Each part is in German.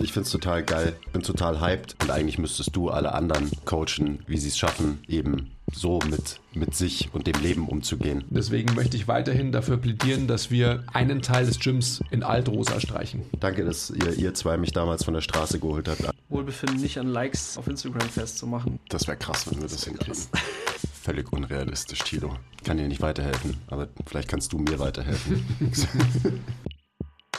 Ich finde es total geil, bin total hyped und eigentlich müsstest du alle anderen coachen, wie sie es schaffen, eben so mit, mit sich und dem Leben umzugehen. Deswegen möchte ich weiterhin dafür plädieren, dass wir einen Teil des Gyms in Altrosa streichen. Danke, dass ihr, ihr zwei mich damals von der Straße geholt habt. Wohlbefinden nicht an Likes auf Instagram festzumachen. Das wäre krass, wenn wir das, das hinkriegen. Völlig unrealistisch, Tilo. Ich kann dir nicht weiterhelfen, aber vielleicht kannst du mir weiterhelfen.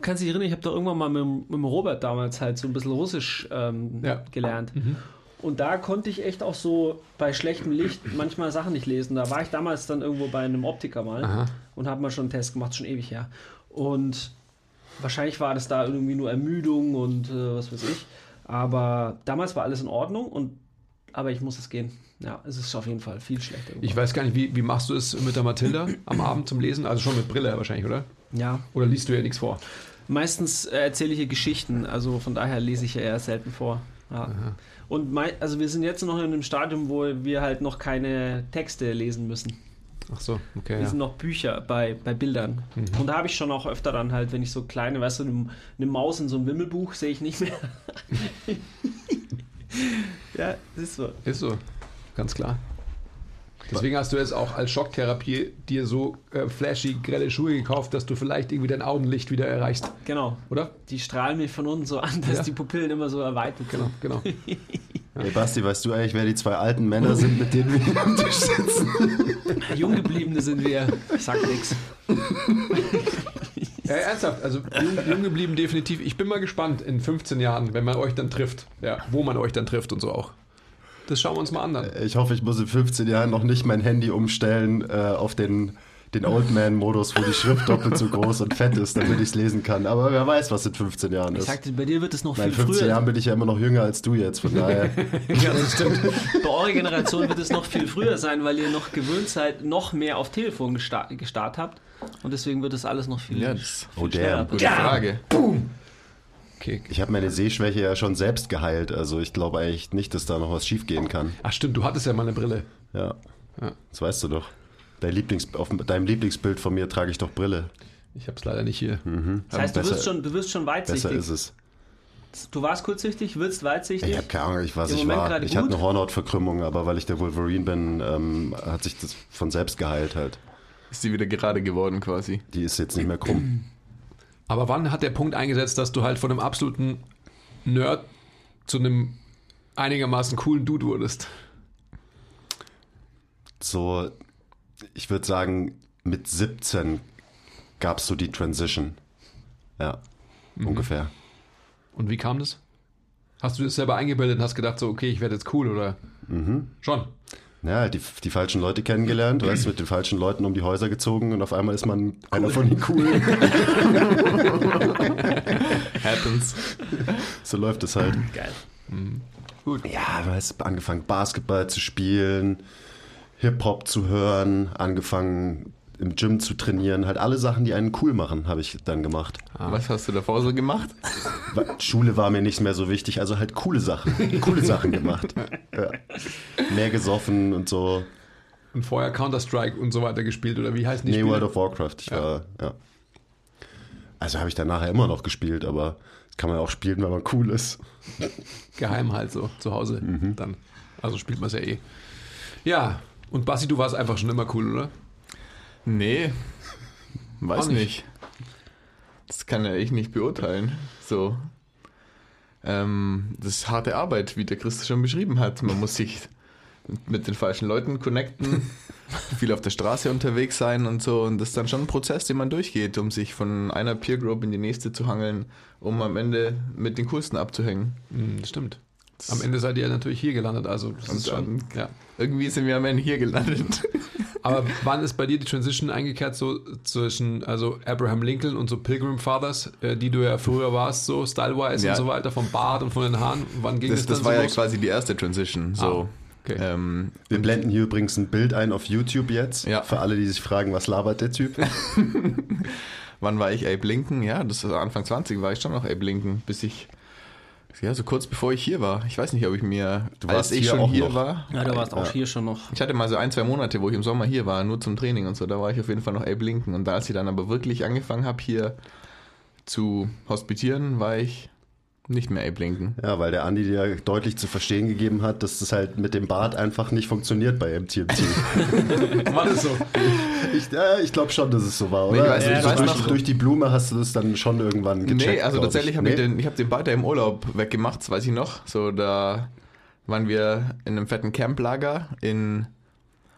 Kannst du dich erinnern, ich habe da irgendwann mal mit, mit Robert damals halt so ein bisschen Russisch ähm, ja. gelernt. Mhm. Und da konnte ich echt auch so bei schlechtem Licht manchmal Sachen nicht lesen. Da war ich damals dann irgendwo bei einem Optiker mal Aha. und habe mal schon einen Test gemacht, schon ewig her. Und wahrscheinlich war das da irgendwie nur Ermüdung und äh, was weiß ich. Aber damals war alles in Ordnung und aber ich muss es gehen. Ja, es ist auf jeden Fall viel schlechter. Ich weiß gar nicht, wie, wie machst du es mit der Mathilda am Abend zum Lesen? Also schon mit Brille wahrscheinlich, oder? Ja. Oder liest du ja nichts vor? Meistens äh, erzähle ich ihr Geschichten, also von daher lese ich ja eher selten vor. Ja. Und mein, also wir sind jetzt noch in einem Stadium, wo wir halt noch keine Texte lesen müssen. Ach so, okay. Wir ja. sind noch Bücher bei, bei Bildern. Mhm. Und da habe ich schon auch öfter dann halt, wenn ich so kleine, weißt du, eine, eine Maus in so einem Wimmelbuch sehe ich nicht mehr. ja, ist so. Ist so, ganz klar. Deswegen hast du jetzt auch als Schocktherapie dir so äh, flashy, grelle Schuhe gekauft, dass du vielleicht irgendwie dein Augenlicht wieder erreichst. Genau. Oder? Die strahlen mich von unten so an, dass ja. die Pupillen immer so erweitert Genau, genau. Hey Basti, weißt du eigentlich, wer die zwei alten Männer sind, mit denen wir hier am Tisch sitzen? Junggebliebene sind wir. Ich sag nix. Ja, ernsthaft, also jung, jung, geblieben definitiv. Ich bin mal gespannt in 15 Jahren, wenn man euch dann trifft. Ja, wo man euch dann trifft und so auch. Das schauen wir uns mal an. Dann. Ich hoffe, ich muss in 15 Jahren noch nicht mein Handy umstellen äh, auf den den Old Man-Modus, wo die Schrift doppelt so groß und fett ist, damit ich es lesen kann. Aber wer weiß, was in 15 Jahren ist. Ich sagte, bei dir wird es noch Nein, viel 15 früher. In Jahren bin ich ja immer noch jünger als du jetzt, von daher. ja, das stimmt. Bei eurer Generation wird es noch viel früher sein, weil ihr noch gewöhnt seid, noch mehr auf Telefon gestartet, gestartet habt. Und deswegen wird das alles noch viel, ja, das, viel oh, schneller. Gute ja. Frage. Boom. Okay. Ich habe meine Sehschwäche ja schon selbst geheilt, also ich glaube eigentlich nicht, dass da noch was schief gehen kann. Ach stimmt, du hattest ja mal eine Brille. Ja. ja. Das weißt du doch. Dein Lieblings, auf deinem Lieblingsbild von mir trage ich doch Brille. Ich habe es leider nicht hier. Mhm. Das heißt, du, besser, wirst schon, du wirst schon weitsichtig. Besser ist es. Du warst kurzsichtig, wirst weitsichtig? Ich habe keine Ahnung, ich weiß, ich war. Ich hatte eine Hornhautverkrümmung, aber weil ich der Wolverine bin, ähm, hat sich das von selbst geheilt halt. Ist sie wieder gerade geworden quasi? Die ist jetzt nicht mehr krumm. Aber wann hat der Punkt eingesetzt, dass du halt von einem absoluten Nerd zu einem einigermaßen coolen Dude wurdest? So ich würde sagen, mit 17 gab es so die Transition. Ja, mhm. ungefähr. Und wie kam das? Hast du das selber eingebildet und hast gedacht, so, okay, ich werde jetzt cool oder? Mhm. Schon. Ja, die, die falschen Leute kennengelernt, du weißt, mit den falschen Leuten um die Häuser gezogen und auf einmal ist man cool. einer von den coolen. Happens. So läuft es halt. Geil. Mhm. Gut. Ja, du hast angefangen, Basketball zu spielen, Hip-Hop zu hören, angefangen im Gym zu trainieren, halt alle Sachen, die einen cool machen, habe ich dann gemacht. Ah. Was hast du davor so gemacht? Schule war mir nicht mehr so wichtig, also halt coole Sachen, coole Sachen gemacht. Ja. Mehr gesoffen und so. Und vorher Counter-Strike und so weiter gespielt, oder wie heißen die nee, Spiele? World of Warcraft. Ich ja. war, ja. Also habe ich dann nachher immer noch gespielt, aber kann man auch spielen, wenn man cool ist. Geheim halt so, zu Hause mhm. dann. Also spielt man es ja eh. Ja, und Basti, du warst einfach schon immer cool, oder? Nee, weiß nicht. nicht. Das kann ja ich nicht beurteilen. So. Ähm, das ist harte Arbeit, wie der Christus schon beschrieben hat. Man muss sich mit den falschen Leuten connecten, viel auf der Straße unterwegs sein und so. Und das ist dann schon ein Prozess, den man durchgeht, um sich von einer Peer Group in die nächste zu hangeln, um am Ende mit den Coolsten abzuhängen. Mhm, stimmt. Am Ende seid ihr natürlich hier gelandet, also das ist schon, ja. irgendwie sind wir am Ende hier gelandet. Aber wann ist bei dir die Transition eingekehrt so zwischen also Abraham Lincoln und so Pilgrim Fathers, äh, die du ja früher warst, so stylewise ja. und so weiter, vom Bart und von den Haaren? Wann ging das, das, das war so ja los? quasi die erste Transition. So. Ah. Okay. Ähm, wir blenden hier übrigens ein Bild ein auf YouTube jetzt. Ja. Für alle, die sich fragen, was labert der Typ? Wann war ich Abe Lincoln? Ja, das war Anfang 20 war ich schon noch Abe Lincoln, bis ich ja, so kurz bevor ich hier war. Ich weiß nicht, ob ich mir, du warst ich schon hier noch. war. Ja, du warst auch ja. hier schon noch. Ich hatte mal so ein, zwei Monate, wo ich im Sommer hier war, nur zum Training und so. Da war ich auf jeden Fall noch Abe Lincoln. Und da, als ich dann aber wirklich angefangen habe, hier zu hospitieren, war ich nicht mehr Abe Lincoln. Ja, weil der Andi dir deutlich zu verstehen gegeben hat, dass das halt mit dem Bart einfach nicht funktioniert bei MTMT. war das so? Ich, ja, ich glaube schon, dass es so war, oder? Nee, also, ja, also durch, durch, die Blume hast du das dann schon irgendwann gecheckt. Nee, also tatsächlich habe nee? ich den, ich hab den Bart ja im Urlaub weggemacht, das weiß ich noch. So, da waren wir in einem fetten Camplager in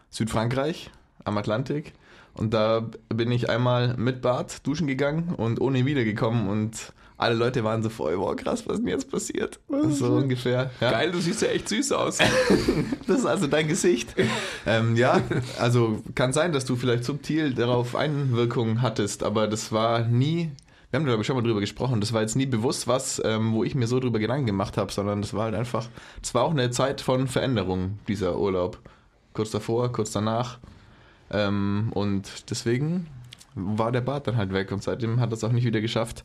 Südfrankreich am Atlantik. Und da bin ich einmal mit Bart duschen gegangen und ohne wiedergekommen und alle Leute waren so voll, wow, krass, was ist denn jetzt passiert? So ungefähr. Ja. Geil, du siehst ja echt süß aus. das ist also dein Gesicht. Ähm, ja, also kann sein, dass du vielleicht subtil darauf Einwirkungen hattest, aber das war nie, wir haben glaube ich schon mal drüber gesprochen, das war jetzt nie bewusst was, ähm, wo ich mir so drüber Gedanken gemacht habe, sondern das war halt einfach, das war auch eine Zeit von Veränderung, dieser Urlaub. Kurz davor, kurz danach. Ähm, und deswegen war der Bart dann halt weg und seitdem hat er es auch nicht wieder geschafft,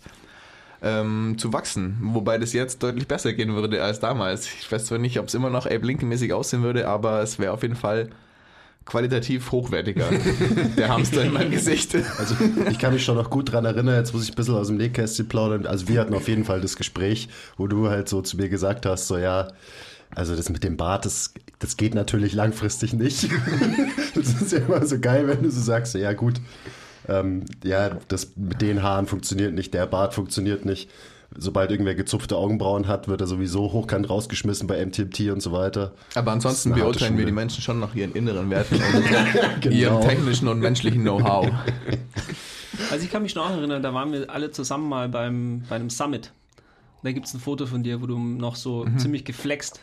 ähm, zu wachsen. Wobei das jetzt deutlich besser gehen würde als damals. Ich weiß zwar nicht, ob es immer noch Abe Lincoln-mäßig aussehen würde, aber es wäre auf jeden Fall qualitativ hochwertiger. der Hamster in meinem Gesicht. Also ich kann mich schon noch gut dran erinnern, jetzt muss ich ein bisschen aus dem Nähkästchen plaudern. Also wir hatten auf jeden Fall das Gespräch, wo du halt so zu mir gesagt hast, so ja, also das mit dem Bart, das, das geht natürlich langfristig nicht. das ist ja immer so geil, wenn du so sagst, ja gut, ähm, ja, das mit den Haaren funktioniert nicht, der Bart funktioniert nicht. Sobald irgendwer gezupfte Augenbrauen hat, wird er sowieso hochkant rausgeschmissen bei MTMT und so weiter. Aber ansonsten beurteilen wir die Menschen schon nach ihren inneren Werten und genau. ihrem technischen und menschlichen Know-how. Also ich kann mich noch erinnern, da waren wir alle zusammen mal beim, bei einem Summit. Da gibt es ein Foto von dir, wo du noch so mhm. ziemlich geflext.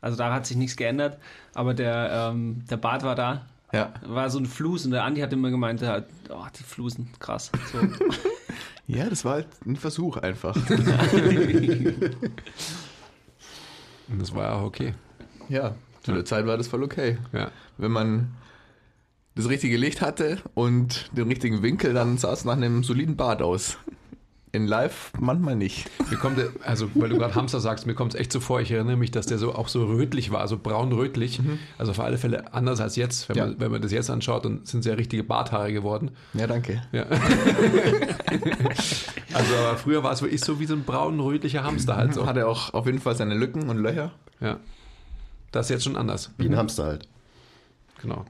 Also da hat sich nichts geändert, aber der, ähm, der Bart war da ja. War so ein Fluss und der Andi hat immer gemeint, oh, die Flusen, krass. So. ja, das war halt ein Versuch einfach. und das war ja auch okay. Ja, zu der Zeit war das voll okay. Ja. Wenn man das richtige Licht hatte und den richtigen Winkel, dann sah es nach einem soliden Bad aus. In live manchmal nicht. Mir kommt, also weil du gerade Hamster sagst, mir kommt es echt so vor, ich erinnere mich, dass der so auch so rötlich war, so braun-rötlich. Mhm. Also auf alle Fälle anders als jetzt. Wenn, ja. man, wenn man das jetzt anschaut, dann sind sie ja richtige Barthaare geworden. Ja, danke. Ja. also aber früher war es wirklich so wie so ein braun-rötlicher Hamster halt so. Hat er auch auf jeden Fall seine Lücken und Löcher. Ja. Das ist jetzt schon anders. Wie ein Hamster halt. Genau.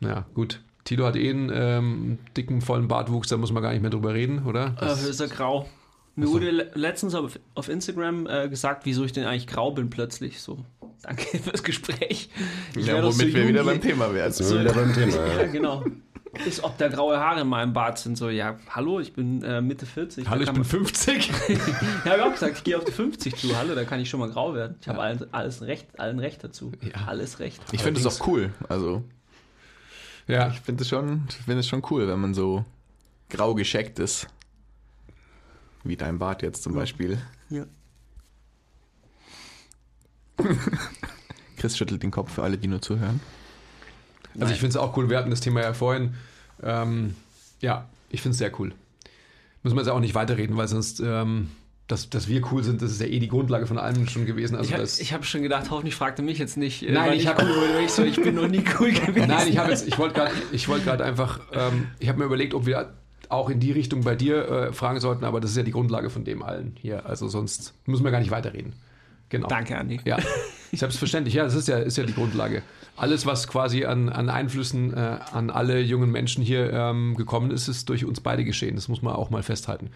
Ja, gut. Tilo hat eh einen ähm, dicken, vollen Bartwuchs, da muss man gar nicht mehr drüber reden, oder? Das äh, ist er grau. Mir so. wurde letztens auf, auf Instagram äh, gesagt, wieso ich denn eigentlich grau bin plötzlich. So, danke fürs Gespräch. Ich ja, womit so wir wieder beim Thema werden. So, wieder beim Thema. ja, genau. Ist, ob da graue Haare in meinem Bart sind. So, ja, hallo, ich bin äh, Mitte 40. Hallo, ich bin 50. ja, habe auch gesagt, ich gehe auf die 50 zu. Hallo, da kann ich schon mal grau werden. Ich ja. habe alles, alles recht, allen Recht dazu. Ja. Alles Recht. Ich finde das auch cool. Also, ja. Ich finde es schon, find schon cool, wenn man so grau gescheckt ist. Wie dein Bart jetzt zum Beispiel. Ja. Chris schüttelt den Kopf für alle, die nur zuhören. Also Nein. ich finde es auch cool, wir hatten das Thema ja vorhin. Ähm, ja, ich finde es sehr cool. Müssen wir jetzt auch nicht weiterreden, weil sonst ähm, dass, dass wir cool sind, das ist ja eh die Grundlage von allem schon gewesen. Also ich habe hab schon gedacht, hoffentlich fragt er mich jetzt nicht. Äh, Nein, ich, ich, cool, ich, so, ich bin noch nie cool gewesen. Nein, ich, ich wollte gerade wollt einfach, ähm, ich habe mir überlegt, ob wir auch in die Richtung bei dir äh, fragen sollten, aber das ist ja die Grundlage von dem allen hier. Also sonst müssen wir gar nicht weiterreden. Genau. Danke, Andi. Ja, selbstverständlich. Ja, das ist ja, ist ja die Grundlage. Alles, was quasi an, an Einflüssen äh, an alle jungen Menschen hier ähm, gekommen ist, ist durch uns beide geschehen. Das muss man auch mal festhalten.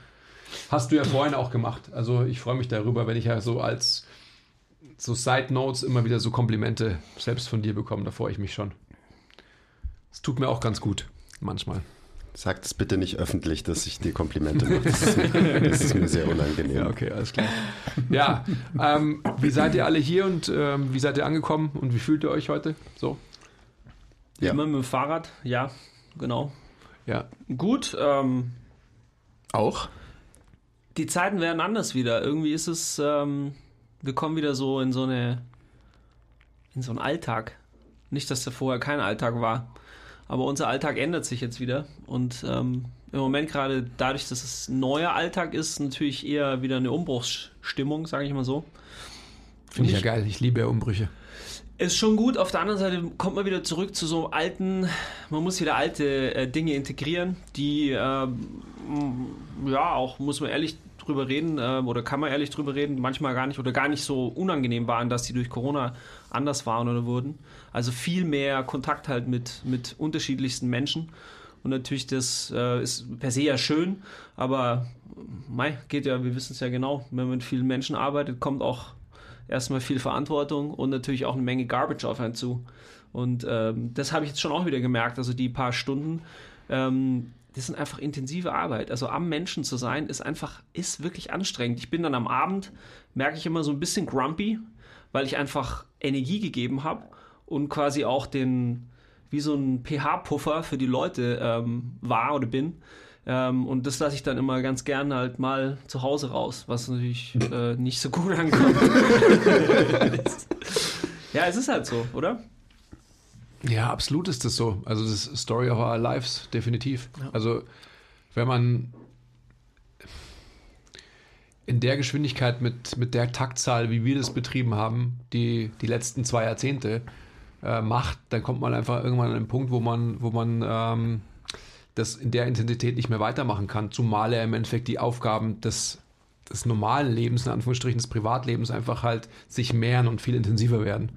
Hast du ja vorhin auch gemacht. Also ich freue mich darüber, wenn ich ja so als so Side Notes immer wieder so Komplimente selbst von dir bekommen. Da freue ich mich schon. Es tut mir auch ganz gut, manchmal. Sag es bitte nicht öffentlich, dass ich dir Komplimente mache. Das ist mir, das ist mir sehr unangenehm. Ja, okay, alles klar. Ja, ähm, wie seid ihr alle hier und ähm, wie seid ihr angekommen und wie fühlt ihr euch heute? So. Ja. Immer mit dem Fahrrad, ja, genau. Ja. Gut. Ähm, auch? Die Zeiten werden anders wieder. Irgendwie ist es, ähm, wir kommen wieder so in so eine, in so einen Alltag. Nicht, dass da vorher kein Alltag war. Aber unser Alltag ändert sich jetzt wieder. Und ähm, im Moment gerade dadurch, dass es ein neuer Alltag ist, natürlich eher wieder eine Umbruchsstimmung, sage ich mal so. Finde ich ja geil. Ich liebe ja Umbrüche. Ist schon gut. Auf der anderen Seite kommt man wieder zurück zu so alten, man muss wieder alte äh, Dinge integrieren, die äh, ja auch, muss man ehrlich drüber reden äh, oder kann man ehrlich drüber reden, manchmal gar nicht oder gar nicht so unangenehm waren, dass die durch Corona anders waren oder wurden. Also viel mehr Kontakt halt mit, mit unterschiedlichsten Menschen. Und natürlich, das äh, ist per se ja schön, aber mei, geht ja, wir wissen es ja genau, wenn man mit vielen Menschen arbeitet, kommt auch erstmal viel Verantwortung und natürlich auch eine Menge Garbage auf einen zu. Und ähm, das habe ich jetzt schon auch wieder gemerkt. Also die paar Stunden, ähm, das sind einfach intensive Arbeit. Also am Menschen zu sein, ist einfach, ist wirklich anstrengend. Ich bin dann am Abend, merke ich immer so ein bisschen grumpy, weil ich einfach Energie gegeben habe und quasi auch den, wie so ein pH-Puffer für die Leute ähm, war oder bin. Ähm, und das lasse ich dann immer ganz gerne halt mal zu Hause raus, was natürlich äh, nicht so gut ankommt. ja, es ist halt so, oder? Ja, absolut ist das so. Also das ist Story of our lives, definitiv. Ja. Also wenn man in der Geschwindigkeit mit, mit der Taktzahl, wie wir das betrieben haben, die, die letzten zwei Jahrzehnte äh, macht, dann kommt man einfach irgendwann an einen Punkt, wo man, wo man ähm, das in der Intensität nicht mehr weitermachen kann, zumal er im Endeffekt die Aufgaben des, des normalen Lebens, in Anführungsstrichen des Privatlebens, einfach halt sich mehren und viel intensiver werden.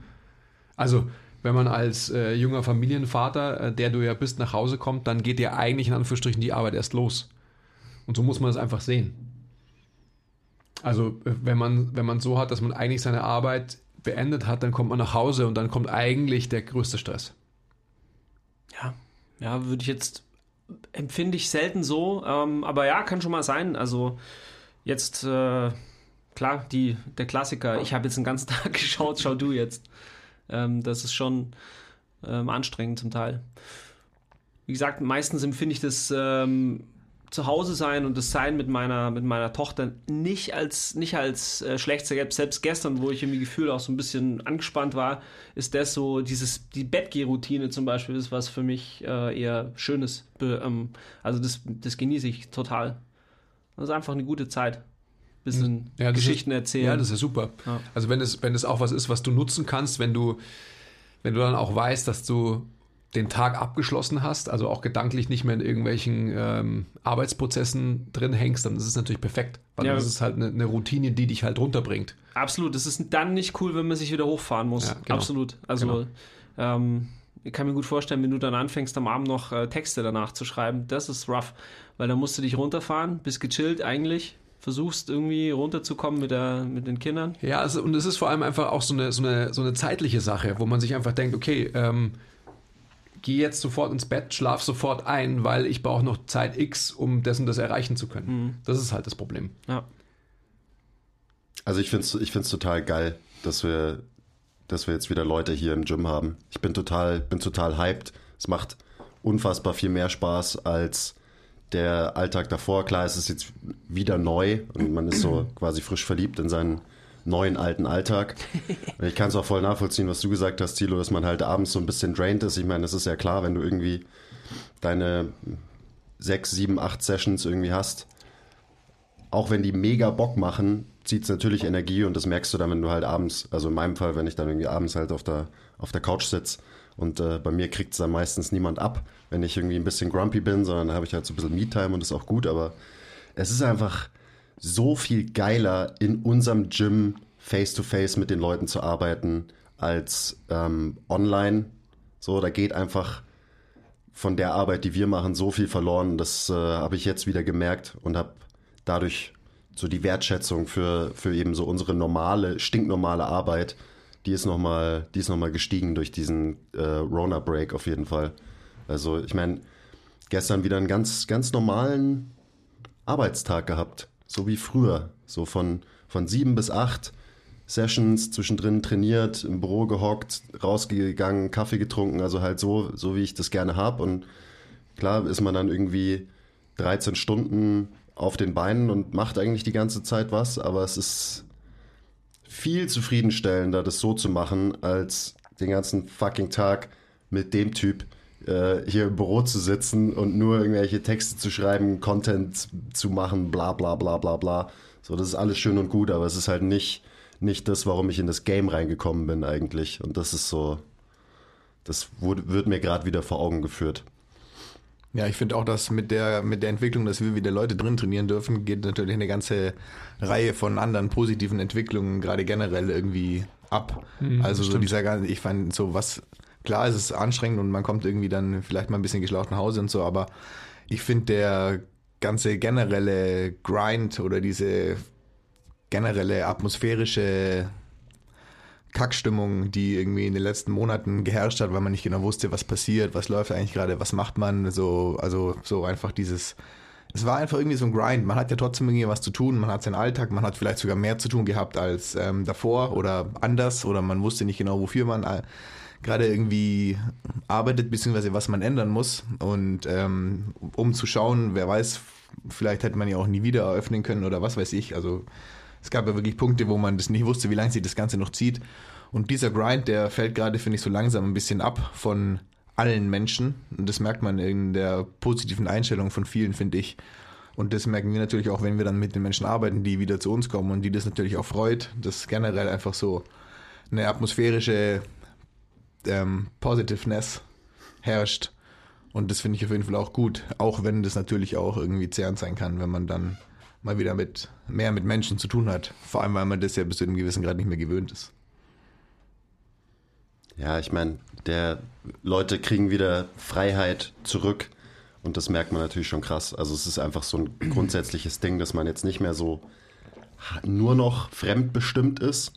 Also wenn man als äh, junger Familienvater, äh, der du ja bist, nach Hause kommt, dann geht dir eigentlich in Anführungsstrichen die Arbeit erst los. Und so muss man es einfach sehen. Also äh, wenn man, wenn man so hat, dass man eigentlich seine Arbeit beendet hat, dann kommt man nach Hause und dann kommt eigentlich der größte Stress. Ja, ja, würde ich jetzt, empfinde ich selten so, ähm, aber ja, kann schon mal sein. Also jetzt, äh, klar, die, der Klassiker, ich habe jetzt den ganzen Tag geschaut, schau du jetzt. Ähm, das ist schon ähm, anstrengend zum Teil. Wie gesagt, meistens empfinde ich das ähm, Zuhause sein und das Sein mit meiner, mit meiner Tochter nicht als, nicht als äh, schlecht. Selbst gestern, wo ich irgendwie Gefühl auch so ein bisschen angespannt war, ist das so, dieses, die Bettgeh-Routine zum Beispiel, ist was für mich äh, eher Schönes. Ähm, also das, das genieße ich total. Das ist einfach eine gute Zeit bisschen ja, Geschichten ist, erzählen. Ja, das ist super. Ja. Also wenn es, wenn es auch was ist, was du nutzen kannst, wenn du, wenn du dann auch weißt, dass du den Tag abgeschlossen hast, also auch gedanklich nicht mehr in irgendwelchen ähm, Arbeitsprozessen drin hängst, dann ist es natürlich perfekt. Weil ja. das ist halt eine, eine, Routine, die dich halt runterbringt. Absolut. Es ist dann nicht cool, wenn man sich wieder hochfahren muss. Ja, genau. Absolut. Also genau. ähm, ich kann mir gut vorstellen, wenn du dann anfängst, am Abend noch äh, Texte danach zu schreiben, das ist rough. Weil dann musst du dich runterfahren, bist gechillt eigentlich, versuchst irgendwie runterzukommen mit, der, mit den Kindern. Ja, also, und es ist vor allem einfach auch so eine, so, eine, so eine zeitliche Sache, wo man sich einfach denkt, okay, ähm, geh jetzt sofort ins Bett, schlaf sofort ein, weil ich brauche noch Zeit X, um dessen das erreichen zu können. Mhm. Das ist halt das Problem. Ja. Also ich finde es ich find's total geil, dass wir, dass wir jetzt wieder Leute hier im Gym haben. Ich bin total, bin total hyped. Es macht unfassbar viel mehr Spaß als der Alltag davor. Klar, es ist jetzt wieder neu und man ist so quasi frisch verliebt in seinen neuen alten Alltag. Ich kann es auch voll nachvollziehen, was du gesagt hast, Thilo, dass man halt abends so ein bisschen drained ist. Ich meine, das ist ja klar, wenn du irgendwie deine sechs, sieben, acht Sessions irgendwie hast, auch wenn die mega Bock machen, zieht es natürlich Energie und das merkst du dann, wenn du halt abends, also in meinem Fall, wenn ich dann irgendwie abends halt auf der, auf der Couch sitze und äh, bei mir kriegt es dann meistens niemand ab, wenn ich irgendwie ein bisschen grumpy bin, sondern habe ich halt so ein bisschen Me-Time und ist auch gut, aber es ist einfach so viel geiler, in unserem Gym face-to-face -face mit den Leuten zu arbeiten, als ähm, online. So, da geht einfach von der Arbeit, die wir machen, so viel verloren. Das äh, habe ich jetzt wieder gemerkt und habe dadurch so die Wertschätzung für, für eben so unsere normale, stinknormale Arbeit, die ist nochmal, noch gestiegen durch diesen äh, Rona-Break auf jeden Fall. Also ich meine, gestern wieder einen ganz, ganz normalen Arbeitstag gehabt, so wie früher. So von, von sieben bis acht Sessions, zwischendrin trainiert, im Büro gehockt, rausgegangen, Kaffee getrunken, also halt so, so wie ich das gerne habe. Und klar ist man dann irgendwie 13 Stunden auf den Beinen und macht eigentlich die ganze Zeit was, aber es ist viel zufriedenstellender, das so zu machen, als den ganzen fucking Tag mit dem Typ hier im Büro zu sitzen und nur irgendwelche Texte zu schreiben, Content zu machen, bla bla bla bla bla. So, das ist alles schön und gut, aber es ist halt nicht, nicht das, warum ich in das Game reingekommen bin eigentlich. Und das ist so, das wurde, wird mir gerade wieder vor Augen geführt. Ja, ich finde auch, dass mit der, mit der Entwicklung, dass wir wieder Leute drin trainieren dürfen, geht natürlich eine ganze Reihe von anderen positiven Entwicklungen gerade generell irgendwie ab. Mhm, also so dieser ganze, ich fand so was, klar ist es anstrengend und man kommt irgendwie dann vielleicht mal ein bisschen geschlaucht nach Hause und so, aber ich finde der ganze generelle Grind oder diese generelle atmosphärische Kackstimmung, die irgendwie in den letzten Monaten geherrscht hat, weil man nicht genau wusste, was passiert, was läuft eigentlich gerade, was macht man, so, also so einfach dieses, es war einfach irgendwie so ein Grind. Man hat ja trotzdem irgendwie was zu tun, man hat seinen Alltag, man hat vielleicht sogar mehr zu tun gehabt als ähm, davor oder anders oder man wusste nicht genau, wofür man äh, gerade irgendwie arbeitet, beziehungsweise was man ändern muss. Und ähm, um zu schauen, wer weiß, vielleicht hätte man ja auch nie wieder eröffnen können oder was weiß ich. Also es gab ja wirklich Punkte, wo man das nicht wusste, wie lange sich das Ganze noch zieht. Und dieser Grind, der fällt gerade, finde ich, so langsam ein bisschen ab von allen Menschen. Und das merkt man in der positiven Einstellung von vielen, finde ich. Und das merken wir natürlich auch, wenn wir dann mit den Menschen arbeiten, die wieder zu uns kommen und die das natürlich auch freut, dass generell einfach so eine atmosphärische ähm, Positiveness herrscht. Und das finde ich auf jeden Fall auch gut, auch wenn das natürlich auch irgendwie zehrend sein kann, wenn man dann mal wieder mit mehr mit Menschen zu tun hat. Vor allem, weil man das ja bis zu einem gewissen Grad nicht mehr gewöhnt ist. Ja, ich meine, der Leute kriegen wieder Freiheit zurück und das merkt man natürlich schon krass. Also es ist einfach so ein grundsätzliches Ding, dass man jetzt nicht mehr so nur noch fremdbestimmt ist,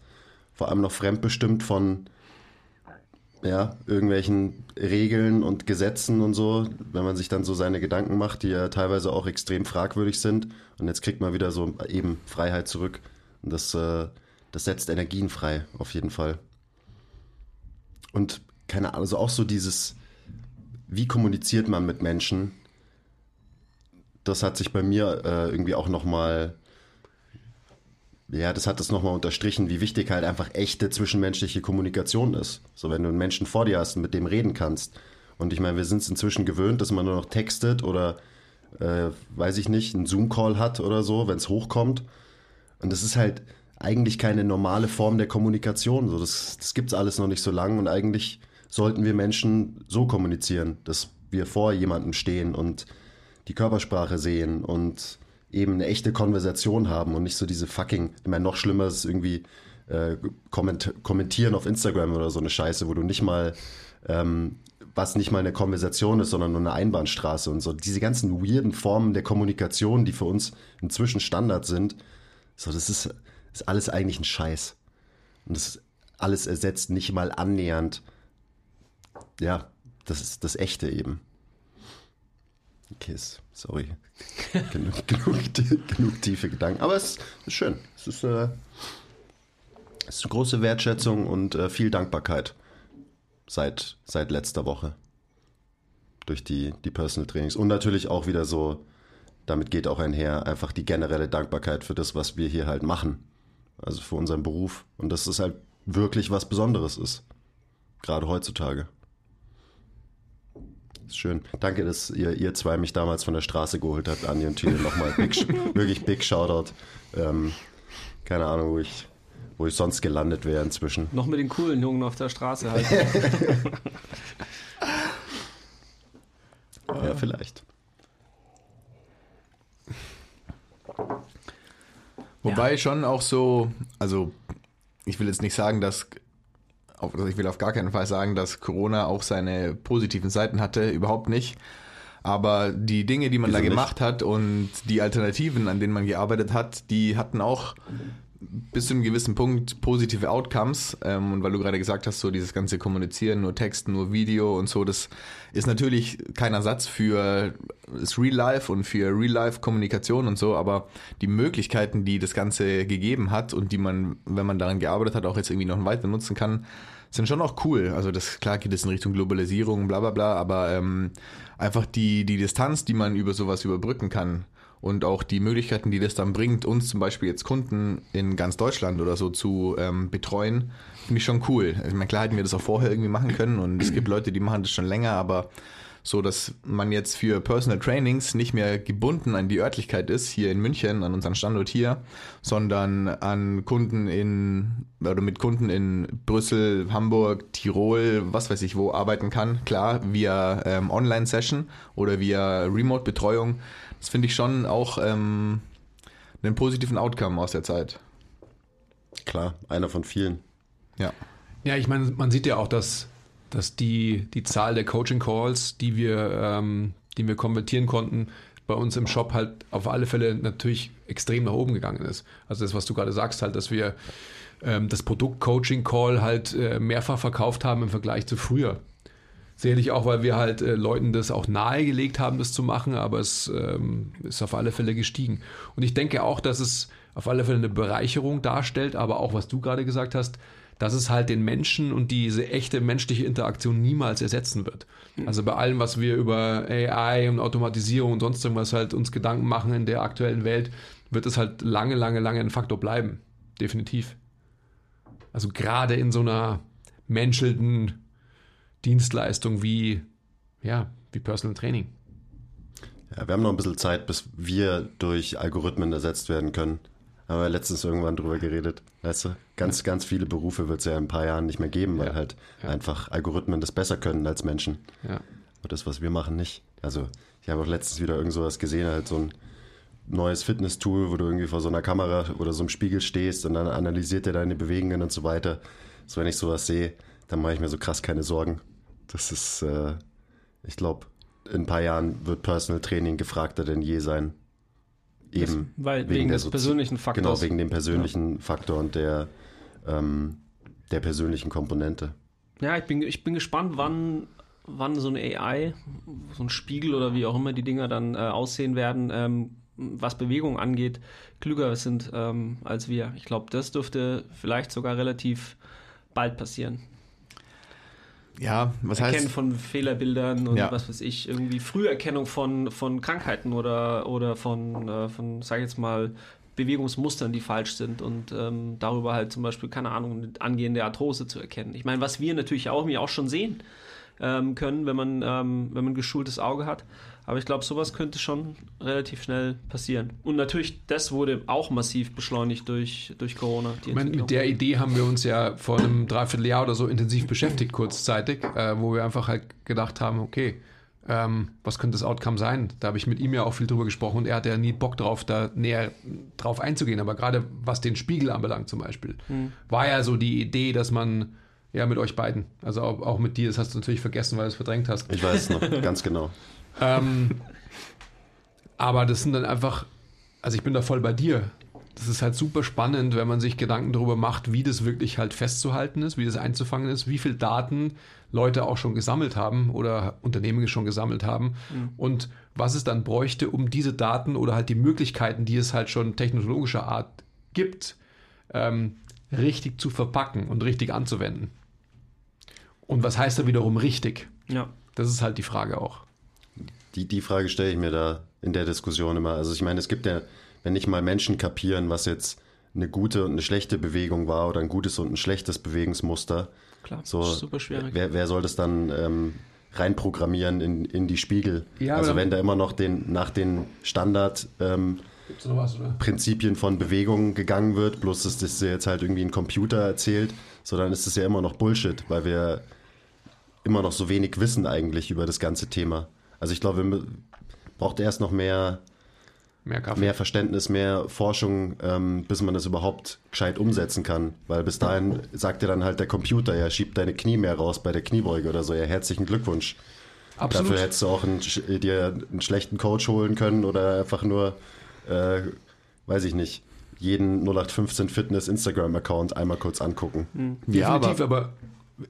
vor allem noch fremdbestimmt von ja, irgendwelchen Regeln und Gesetzen und so, wenn man sich dann so seine Gedanken macht, die ja teilweise auch extrem fragwürdig sind. Und jetzt kriegt man wieder so eben Freiheit zurück. Und das, äh, das setzt Energien frei, auf jeden Fall. Und keine Ahnung, also auch so dieses, wie kommuniziert man mit Menschen, das hat sich bei mir äh, irgendwie auch nochmal ja, das hat das nochmal unterstrichen, wie wichtig halt einfach echte zwischenmenschliche Kommunikation ist. So, wenn du einen Menschen vor dir hast und mit dem reden kannst. Und ich meine, wir sind es inzwischen gewöhnt, dass man nur noch textet oder, äh, weiß ich nicht, einen Zoom-Call hat oder so, wenn es hochkommt. Und das ist halt eigentlich keine normale Form der Kommunikation. So, das, das gibt es alles noch nicht so lange und eigentlich sollten wir Menschen so kommunizieren, dass wir vor jemandem stehen und die Körpersprache sehen und eben eine echte Konversation haben und nicht so diese fucking, ich meine, noch schlimmer ist irgendwie äh, komment kommentieren auf Instagram oder so eine Scheiße, wo du nicht mal, ähm, was nicht mal eine Konversation ist, sondern nur eine Einbahnstraße und so. Diese ganzen weirden Formen der Kommunikation, die für uns inzwischen Standard sind, so, das ist, ist alles eigentlich ein Scheiß. Und das alles ersetzt nicht mal annähernd, ja, das ist das Echte eben. Kiss, sorry. genug, genug, genug, tiefe Gedanken. Aber es ist schön. Es ist, äh, es ist eine große Wertschätzung und äh, viel Dankbarkeit seit, seit letzter Woche. Durch die, die Personal Trainings. Und natürlich auch wieder so, damit geht auch einher, einfach die generelle Dankbarkeit für das, was wir hier halt machen. Also für unseren Beruf. Und dass es halt wirklich was Besonderes ist. Gerade heutzutage. Schön. Danke, dass ihr, ihr zwei mich damals von der Straße geholt habt, Andi und Tine. Nochmal big, wirklich big Shoutout. Ähm, keine Ahnung, wo ich, wo ich sonst gelandet wäre inzwischen. Noch mit den coolen Jungen auf der Straße halt. ja, vielleicht. Wobei ja. schon auch so, also ich will jetzt nicht sagen, dass also ich will auf gar keinen Fall sagen, dass Corona auch seine positiven Seiten hatte, überhaupt nicht. Aber die Dinge, die man Wieso da gemacht nicht? hat und die Alternativen, an denen man gearbeitet hat, die hatten auch bis zu einem gewissen Punkt positive Outcomes. Ähm, und weil du gerade gesagt hast, so dieses ganze Kommunizieren, nur Text, nur Video und so, das ist natürlich kein Ersatz für das Real Life und für Real Life Kommunikation und so, aber die Möglichkeiten, die das Ganze gegeben hat und die man, wenn man daran gearbeitet hat, auch jetzt irgendwie noch weiter nutzen kann, sind schon auch cool. Also das klar geht es in Richtung Globalisierung, bla bla bla, aber ähm, einfach die, die Distanz, die man über sowas überbrücken kann und auch die Möglichkeiten, die das dann bringt, uns zum Beispiel jetzt Kunden in ganz Deutschland oder so zu ähm, betreuen, finde ich schon cool. Ich meine, klar hätten wir das auch vorher irgendwie machen können und es gibt Leute, die machen das schon länger, aber so dass man jetzt für Personal Trainings nicht mehr gebunden an die Örtlichkeit ist, hier in München, an unseren Standort hier, sondern an Kunden in oder mit Kunden in Brüssel, Hamburg, Tirol, was weiß ich wo arbeiten kann. Klar, via ähm, Online-Session oder via Remote-Betreuung das finde ich schon auch ähm, einen positiven Outcome aus der Zeit. Klar, einer von vielen. Ja. Ja, ich meine, man sieht ja auch, dass, dass die, die Zahl der Coaching-Calls, die wir, ähm, die wir konvertieren konnten, bei uns im Shop halt auf alle Fälle natürlich extrem nach oben gegangen ist. Also das, was du gerade sagst, halt, dass wir ähm, das Produkt Coaching Call halt äh, mehrfach verkauft haben im Vergleich zu früher. Sicherlich auch, weil wir halt äh, Leuten das auch nahegelegt haben, das zu machen, aber es ähm, ist auf alle Fälle gestiegen. Und ich denke auch, dass es auf alle Fälle eine Bereicherung darstellt, aber auch, was du gerade gesagt hast, dass es halt den Menschen und diese echte menschliche Interaktion niemals ersetzen wird. Mhm. Also bei allem, was wir über AI und Automatisierung und sonst irgendwas halt uns Gedanken machen in der aktuellen Welt, wird es halt lange, lange, lange ein Faktor bleiben. Definitiv. Also gerade in so einer menschelnden Dienstleistung wie, ja, wie Personal Training. Ja, wir haben noch ein bisschen Zeit, bis wir durch Algorithmen ersetzt werden können. Haben wir letztens irgendwann drüber geredet. Weißt du, ganz, ganz viele Berufe wird es ja in ein paar Jahren nicht mehr geben, weil ja, halt ja. einfach Algorithmen das besser können als Menschen. Ja. Und das, was wir machen, nicht. Also, ich habe auch letztens wieder irgend sowas gesehen, halt so ein neues Fitness-Tool, wo du irgendwie vor so einer Kamera oder so einem Spiegel stehst und dann analysiert er deine Bewegungen und so weiter. So, wenn ich sowas sehe, dann mache ich mir so krass keine Sorgen. Das ist, äh, ich glaube, in ein paar Jahren wird Personal Training gefragter denn je sein. Eben das, weil, wegen, wegen des persönlichen Faktors. Genau, wegen dem persönlichen ja. Faktor und der, ähm, der persönlichen Komponente. Ja, ich bin, ich bin gespannt, wann, wann so eine AI, so ein Spiegel oder wie auch immer die Dinger dann äh, aussehen werden, ähm, was Bewegung angeht, klüger sind ähm, als wir. Ich glaube, das dürfte vielleicht sogar relativ bald passieren. Ja, was Erkennen heißt? von Fehlerbildern und ja. was weiß ich, irgendwie Früherkennung von, von Krankheiten oder, oder von, äh, von, sag ich jetzt mal, Bewegungsmustern, die falsch sind und ähm, darüber halt zum Beispiel, keine Ahnung, angehende Arthrose zu erkennen. Ich meine, was wir natürlich auch, mir auch schon sehen ähm, können, wenn man, ähm, wenn man ein geschultes Auge hat, aber ich glaube, sowas könnte schon relativ schnell passieren. Und natürlich, das wurde auch massiv beschleunigt durch, durch Corona. Ich meine, mit der Idee haben wir uns ja vor einem Dreivierteljahr oder so intensiv beschäftigt, kurzzeitig, äh, wo wir einfach halt gedacht haben, okay, ähm, was könnte das Outcome sein? Da habe ich mit ihm ja auch viel drüber gesprochen und er hatte ja nie Bock drauf, da näher drauf einzugehen. Aber gerade was den Spiegel anbelangt zum Beispiel, mhm. war ja so die Idee, dass man ja mit euch beiden, also auch, auch mit dir, das hast du natürlich vergessen, weil du es verdrängt hast. Ich weiß es noch, ganz genau. Ähm, aber das sind dann einfach, also ich bin da voll bei dir. Das ist halt super spannend, wenn man sich Gedanken darüber macht, wie das wirklich halt festzuhalten ist, wie das einzufangen ist, wie viel Daten Leute auch schon gesammelt haben oder Unternehmen schon gesammelt haben mhm. und was es dann bräuchte, um diese Daten oder halt die Möglichkeiten, die es halt schon technologischer Art gibt, ähm, richtig zu verpacken und richtig anzuwenden. Und was heißt da wiederum richtig? Ja. Das ist halt die Frage auch. Die, die Frage stelle ich mir da in der Diskussion immer. Also ich meine, es gibt ja, wenn nicht mal Menschen kapieren, was jetzt eine gute und eine schlechte Bewegung war oder ein gutes und ein schlechtes Bewegungsmuster. Klar, so, super schwierig. Wer, wer soll das dann ähm, reinprogrammieren in, in die Spiegel? Ja, also wenn da immer noch den, nach den Standard ähm, was, Prinzipien von Bewegung gegangen wird, bloß dass das jetzt halt irgendwie ein Computer erzählt, so dann ist das ja immer noch Bullshit, weil wir immer noch so wenig wissen eigentlich über das ganze Thema. Also ich glaube, wir braucht erst noch mehr, mehr, mehr Verständnis, mehr Forschung, ähm, bis man das überhaupt gescheit umsetzen kann. Weil bis dahin sagt dir dann halt der Computer, ja, schieb deine Knie mehr raus bei der Kniebeuge oder so. Ja, herzlichen Glückwunsch. Absolut. Dafür hättest du auch einen, dir einen schlechten Coach holen können oder einfach nur, äh, weiß ich nicht, jeden 0815 Fitness Instagram-Account einmal kurz angucken. Mhm. Definitiv, ja, aber, aber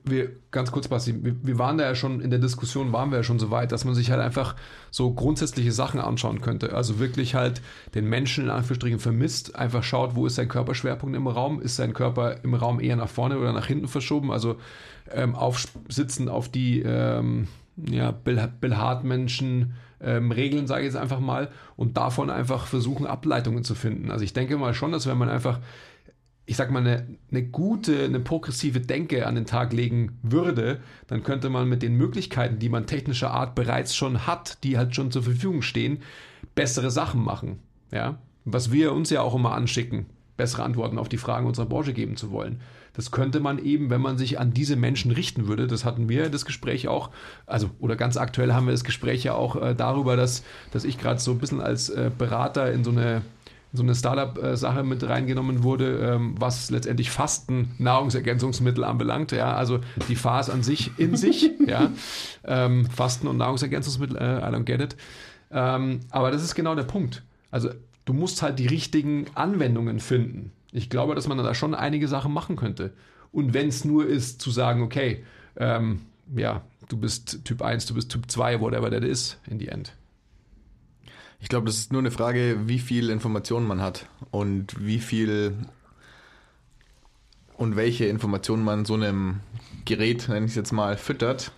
wir, ganz kurz, Basti, wir, wir, waren da ja schon in der Diskussion, waren wir ja schon so weit, dass man sich halt einfach so grundsätzliche Sachen anschauen könnte. Also wirklich halt den Menschen in Anführungsstrichen vermisst, einfach schaut, wo ist sein Körperschwerpunkt im Raum, ist sein Körper im Raum eher nach vorne oder nach hinten verschoben, also ähm, aufsitzen auf die ähm, ja, Bill, Bill Hart-Menschen, ähm, Regeln, sage ich jetzt einfach mal, und davon einfach versuchen, Ableitungen zu finden. Also ich denke mal schon, dass wenn man einfach, ich sag mal, eine, eine gute, eine progressive Denke an den Tag legen würde, dann könnte man mit den Möglichkeiten, die man technischer Art bereits schon hat, die halt schon zur Verfügung stehen, bessere Sachen machen. Ja? Was wir uns ja auch immer anschicken, bessere Antworten auf die Fragen unserer Branche geben zu wollen. Das könnte man eben, wenn man sich an diese Menschen richten würde, das hatten wir das Gespräch auch, also oder ganz aktuell haben wir das Gespräch ja auch äh, darüber, dass, dass ich gerade so ein bisschen als äh, Berater in so eine so eine Startup-Sache mit reingenommen wurde, ähm, was letztendlich Fasten Nahrungsergänzungsmittel anbelangt. Ja, also die Phase an sich in sich, ja, ähm, Fasten und Nahrungsergänzungsmittel, äh, I don't get it. Ähm, aber das ist genau der Punkt. Also du musst halt die richtigen Anwendungen finden ich glaube, dass man da schon einige Sachen machen könnte. Und wenn es nur ist, zu sagen, okay, ähm, ja, du bist Typ 1, du bist Typ 2, whatever that is, in the end. Ich glaube, das ist nur eine Frage, wie viel Informationen man hat und wie viel und welche Informationen man so einem Gerät, nenne ich es jetzt mal, füttert.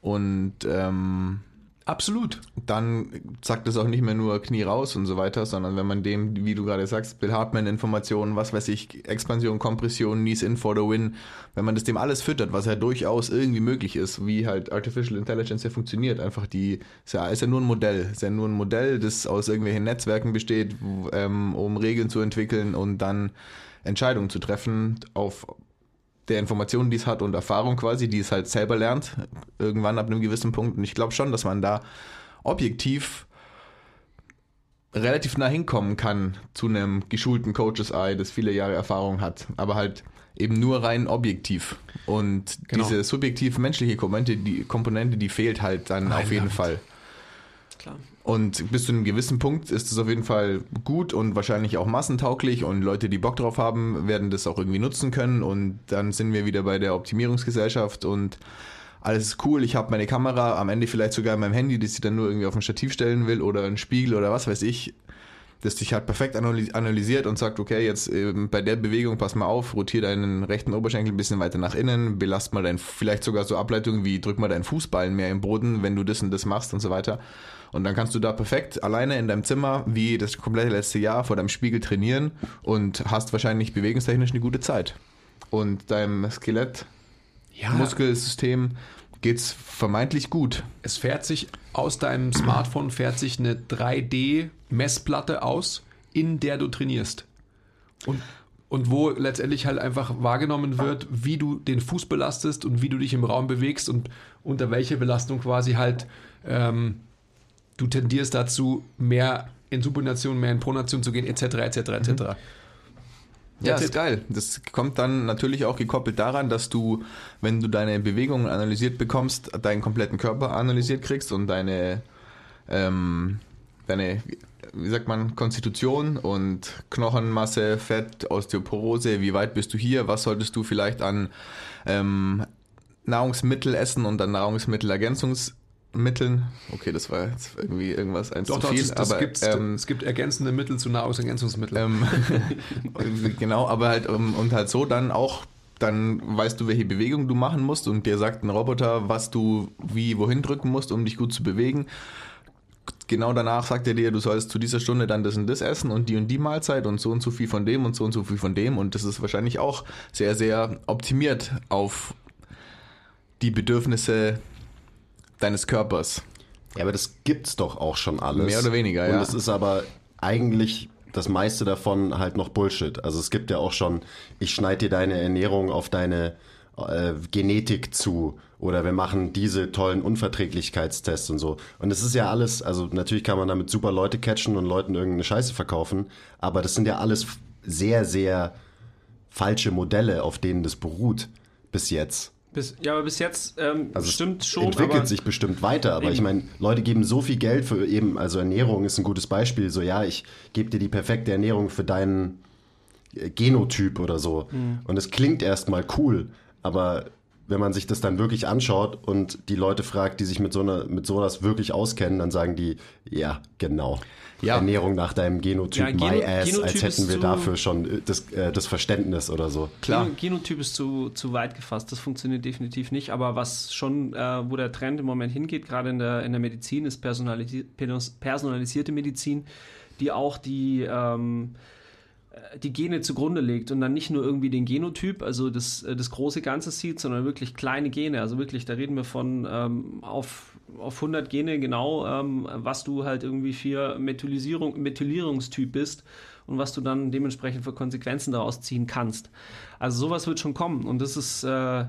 Und ähm, Absolut. Dann sagt es auch nicht mehr nur Knie raus und so weiter, sondern wenn man dem, wie du gerade sagst, Bill Hartman-Informationen, was weiß ich, Expansion, Kompression, Knees in for the win, wenn man das dem alles füttert, was ja durchaus irgendwie möglich ist, wie halt Artificial Intelligence ja funktioniert, einfach die, ist ja, ist ja nur ein Modell, ist ja nur ein Modell, das aus irgendwelchen Netzwerken besteht, ähm, um Regeln zu entwickeln und dann Entscheidungen zu treffen auf der Informationen, die es hat und Erfahrung quasi, die es halt selber lernt, irgendwann ab einem gewissen Punkt. Und ich glaube schon, dass man da objektiv relativ nah hinkommen kann zu einem geschulten Coaches Eye, das viele Jahre Erfahrung hat, aber halt eben nur rein objektiv. Und genau. diese subjektiv menschliche Komponente, die Komponente, die fehlt halt dann Nein, auf jeden Fall. Klar. Und bis zu einem gewissen Punkt ist es auf jeden Fall gut und wahrscheinlich auch massentauglich. Und Leute, die Bock drauf haben, werden das auch irgendwie nutzen können. Und dann sind wir wieder bei der Optimierungsgesellschaft. Und alles ist cool, ich habe meine Kamera, am Ende vielleicht sogar in meinem Handy, das ich dann nur irgendwie auf ein Stativ stellen will oder einen Spiegel oder was weiß ich, das dich halt perfekt analysiert und sagt, okay, jetzt ähm, bei der Bewegung pass mal auf, rotier deinen rechten Oberschenkel ein bisschen weiter nach innen, belast mal dein, vielleicht sogar so Ableitungen wie drück mal deinen Fußballen mehr im Boden, wenn du das und das machst und so weiter. Und dann kannst du da perfekt alleine in deinem Zimmer wie das komplette letzte Jahr vor deinem Spiegel trainieren und hast wahrscheinlich bewegungstechnisch eine gute Zeit. Und deinem Skelett, ja. Muskelsystem geht's vermeintlich gut. Es fährt sich aus deinem Smartphone fährt sich eine 3D-Messplatte aus, in der du trainierst. Und, und wo letztendlich halt einfach wahrgenommen wird, wie du den Fuß belastest und wie du dich im Raum bewegst und unter welche Belastung quasi halt ähm, du tendierst dazu, mehr in Supination, mehr in Pronation zu gehen, etc., etc., etc. Mhm. Ja, das ist geil. Das kommt dann natürlich auch gekoppelt daran, dass du, wenn du deine Bewegungen analysiert bekommst, deinen kompletten Körper analysiert kriegst und deine, ähm, deine, wie sagt man, Konstitution und Knochenmasse, Fett, Osteoporose, wie weit bist du hier, was solltest du vielleicht an ähm, Nahrungsmittel essen und an Nahrungsmittelergänzungs Mitteln. Okay, das war jetzt irgendwie irgendwas eins doch, zu viel. Doch, das, aber gibt's, ähm, es gibt ergänzende Mittel zu Nahrungsergänzungsmitteln. Ähm, genau, aber halt und halt so dann auch dann weißt du, welche Bewegung du machen musst und dir sagt ein Roboter, was du wie wohin drücken musst, um dich gut zu bewegen. Genau danach sagt er dir, du sollst zu dieser Stunde dann das und das essen und die und die Mahlzeit und so und so viel von dem und so und so viel von dem und das ist wahrscheinlich auch sehr, sehr optimiert auf die Bedürfnisse deines Körpers. Ja, aber das gibt's doch auch schon alles. Mehr oder weniger, ja. Und es ist aber eigentlich das meiste davon halt noch Bullshit. Also es gibt ja auch schon, ich schneide dir deine Ernährung auf deine äh, Genetik zu oder wir machen diese tollen Unverträglichkeitstests und so. Und es ist ja alles, also natürlich kann man damit super Leute catchen und Leuten irgendeine Scheiße verkaufen, aber das sind ja alles sehr, sehr falsche Modelle, auf denen das beruht bis jetzt. Bis, ja, aber bis jetzt ähm, Also stimmt es schon. entwickelt sich bestimmt weiter, aber Eben. ich meine, Leute geben so viel Geld für eben, also Ernährung ist ein gutes Beispiel, so ja, ich gebe dir die perfekte Ernährung für deinen äh, Genotyp oder so. Mhm. Und es klingt erstmal cool, aber wenn man sich das dann wirklich anschaut und die Leute fragt, die sich mit so einer, mit sowas wirklich auskennen, dann sagen die, ja, genau. Ja. Ernährung nach deinem Genotyp, Ja, Geno- my ass, als Genotyp hätten ist wir dafür schon äh, das, äh, das Verständnis oder so. Klar. Geno- Genotyp ist zu, zu weit gefasst, das funktioniert definitiv nicht. Aber was schon, äh, wo der Trend im Moment hingeht, gerade in der, in der Medizin, ist personalisi personalisierte Medizin, die auch die, ähm, äh, die Gene zugrunde legt und dann nicht nur irgendwie den Genotyp, also das, äh, das große Ganze sieht, sondern wirklich kleine Gene. Also wirklich, da reden wir von ähm, auf, auf 100 Gene genau, ähm, was du halt irgendwie für Methylisierung, Methylierungstyp bist und was du dann dementsprechend für Konsequenzen daraus ziehen kannst. Also sowas wird schon kommen und das ist, äh,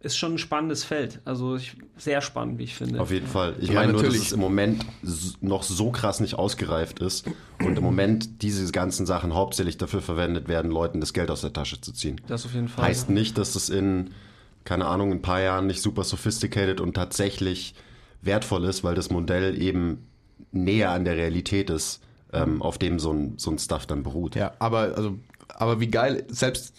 ist schon ein spannendes Feld. Also ich, sehr spannend, wie ich finde. Auf jeden Fall. Ich Ja, meine nur, dass natürlich. es im Moment noch so krass nicht ausgereift ist und im Moment diese ganzen Sachen hauptsächlich dafür verwendet werden, Leuten das Geld aus der Tasche zu ziehen. Das auf jeden Fall. Heißt nicht, dass es in, keine Ahnung, in ein paar Jahren nicht super sophisticated und tatsächlich wertvoll ist, weil das Modell eben näher an der Realität ist, ähm, auf dem so ein, so ein Stuff dann beruht. Ja, aber, also, aber wie geil, selbst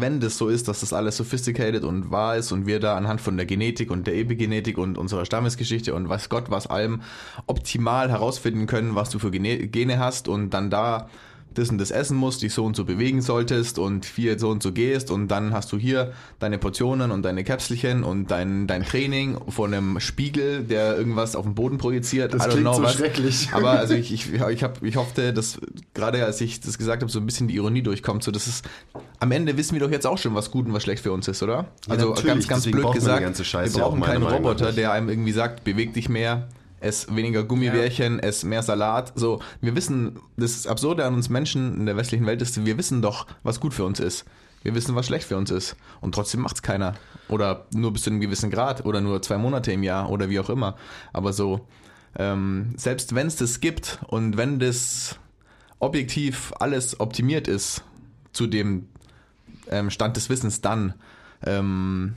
wenn das so ist, dass das alles sophisticated und wahr ist und wir da anhand von der Genetik und der Epigenetik und unserer Stammesgeschichte und weiß Gott was allem optimal herausfinden können, was du für Gene, Gene hast und dann da das und das essen musst, dich so und so bewegen solltest und viel so und so gehst und dann hast du hier deine Portionen und deine Käpselchen und dein, dein Training vor einem Spiegel, der irgendwas auf den Boden projiziert. Das klingt so was. schrecklich. Aber also ich, ich, ich, hab, ich hoffte, dass gerade als ich das gesagt habe, so ein bisschen die Ironie durchkommt. So, das ist, am Ende wissen wir doch jetzt auch schon, was gut und was schlecht für uns ist, oder? Ja, Also ganz, ganz deswegen blöd gesagt, wir auch brauchen keinen Roboter, der einem irgendwie sagt, beweg dich mehr, ess weniger Gummibärchen, ess mehr Salat. So, wir wissen, das Absurde an uns Menschen in der westlichen Welt ist, wir wissen doch, was gut für uns ist. Wir wissen, was schlecht für uns ist. Und trotzdem macht's keiner. Oder nur bis zu einem gewissen Grad. Oder nur zwei Monate im Jahr. Oder wie auch immer. Aber so, ähm, selbst wenn es das gibt und wenn das objektiv alles optimiert ist zu dem ähm, Stand des Wissens, dann ähm,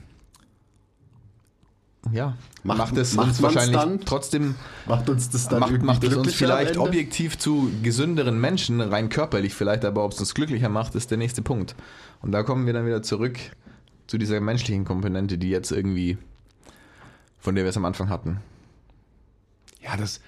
ja, Macht- macht, es macht uns wahrscheinlich dann? trotzdem Macht uns das dann macht, macht es uns vielleicht objektiv zu gesünderen Menschen, rein körperlich vielleicht, aber ob es uns glücklicher macht, ist der nächste Punkt. Und da kommen wir dann wieder zurück zu dieser menschlichen Komponente, die jetzt irgendwie, von der wir es am Anfang hatten. Ja, das,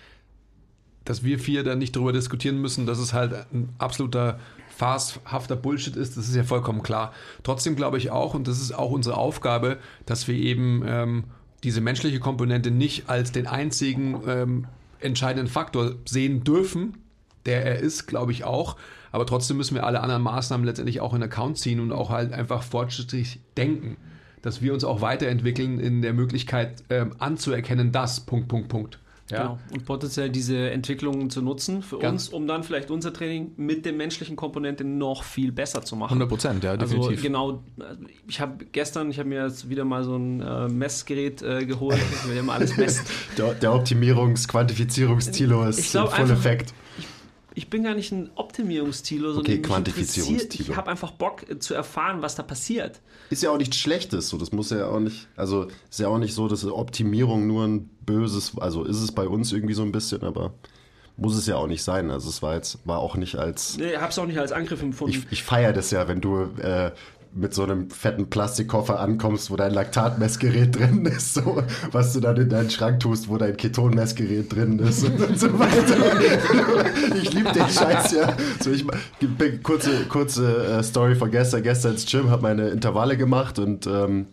dass wir vier da nicht drüber diskutieren müssen, dass es halt ein absoluter farshafter Bullshit ist, das ist ja vollkommen klar. Trotzdem glaube ich auch, und das ist auch unsere Aufgabe, dass wir eben ähm, diese menschliche Komponente nicht als den einzigen ähm, entscheidenden Faktor sehen dürfen, der er ist, glaube ich auch. Aber trotzdem müssen wir alle anderen Maßnahmen letztendlich auch in Account ziehen und auch halt einfach fortschrittlich denken, dass wir uns auch weiterentwickeln in der Möglichkeit ähm, anzuerkennen, dass Punkt, Punkt, Punkt. Ja, Genau. Und potenziell diese Entwicklungen zu nutzen für Ganz- uns, um dann vielleicht unser Training mit der menschlichen Komponente noch viel besser zu machen. 100 Prozent, ja, Also definitiv. genau, ich habe gestern, ich habe mir jetzt wieder mal so ein äh, Messgerät äh, geholt. Ich will ja mal alles messen. Der, der ist Ich glaub in Full einfach- Effekt. Ich bin gar nicht ein Optimierungstilo, sondern Okay, Quantifizierungstilo. Ich habe einfach Bock äh, zu erfahren, was da passiert. Ist ja auch nichts Schlechtes, so das muss ja auch nicht, also ist ja auch nicht so, dass Optimierung nur ein böses, also ist es bei uns irgendwie so ein bisschen, aber muss es ja auch nicht sein. Also es war jetzt, war auch nicht als, Nee, hab's auch nicht als Angriff empfunden. ich, ich feiere das ja, wenn du äh, mit so einem fetten Plastikkoffer ankommst, wo dein Laktatmessgerät drin ist, so, was du dann in deinen Schrank tust, wo dein Ketonmessgerät drin ist und, und so weiter. ich liebe den Scheiß ja. So, ich, kurze kurze äh, Story von gestern. Gestern ins Gym, habe meine Intervalle gemacht und ähm,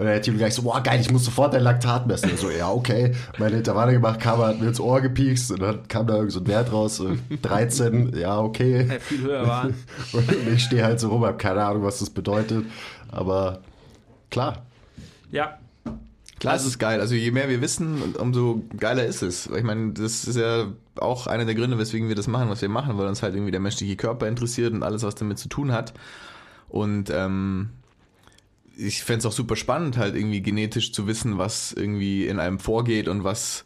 und dann hat Team gleich so, boah, geil, ich muss sofort dein Laktat messen. Ich so, ja, okay. Meine Intervalle gemacht, kam, hat mir ins Ohr gepiekst und dann kam da irgend so ein Wert raus, so 13, ja, okay. Äh, viel höher war. Und ich stehe halt so rum, habe keine Ahnung, was das bedeutet. Aber klar. Ja, Klar, es ist geil. Also je mehr wir wissen, umso geiler ist es. Ich meine, das ist ja auch einer der Gründe, weswegen wir das machen, was wir machen, weil uns halt irgendwie der menschliche Körper interessiert und alles, was damit zu tun hat. Und ähm, ich fände es auch super spannend, halt irgendwie genetisch zu wissen, was irgendwie in einem vorgeht und was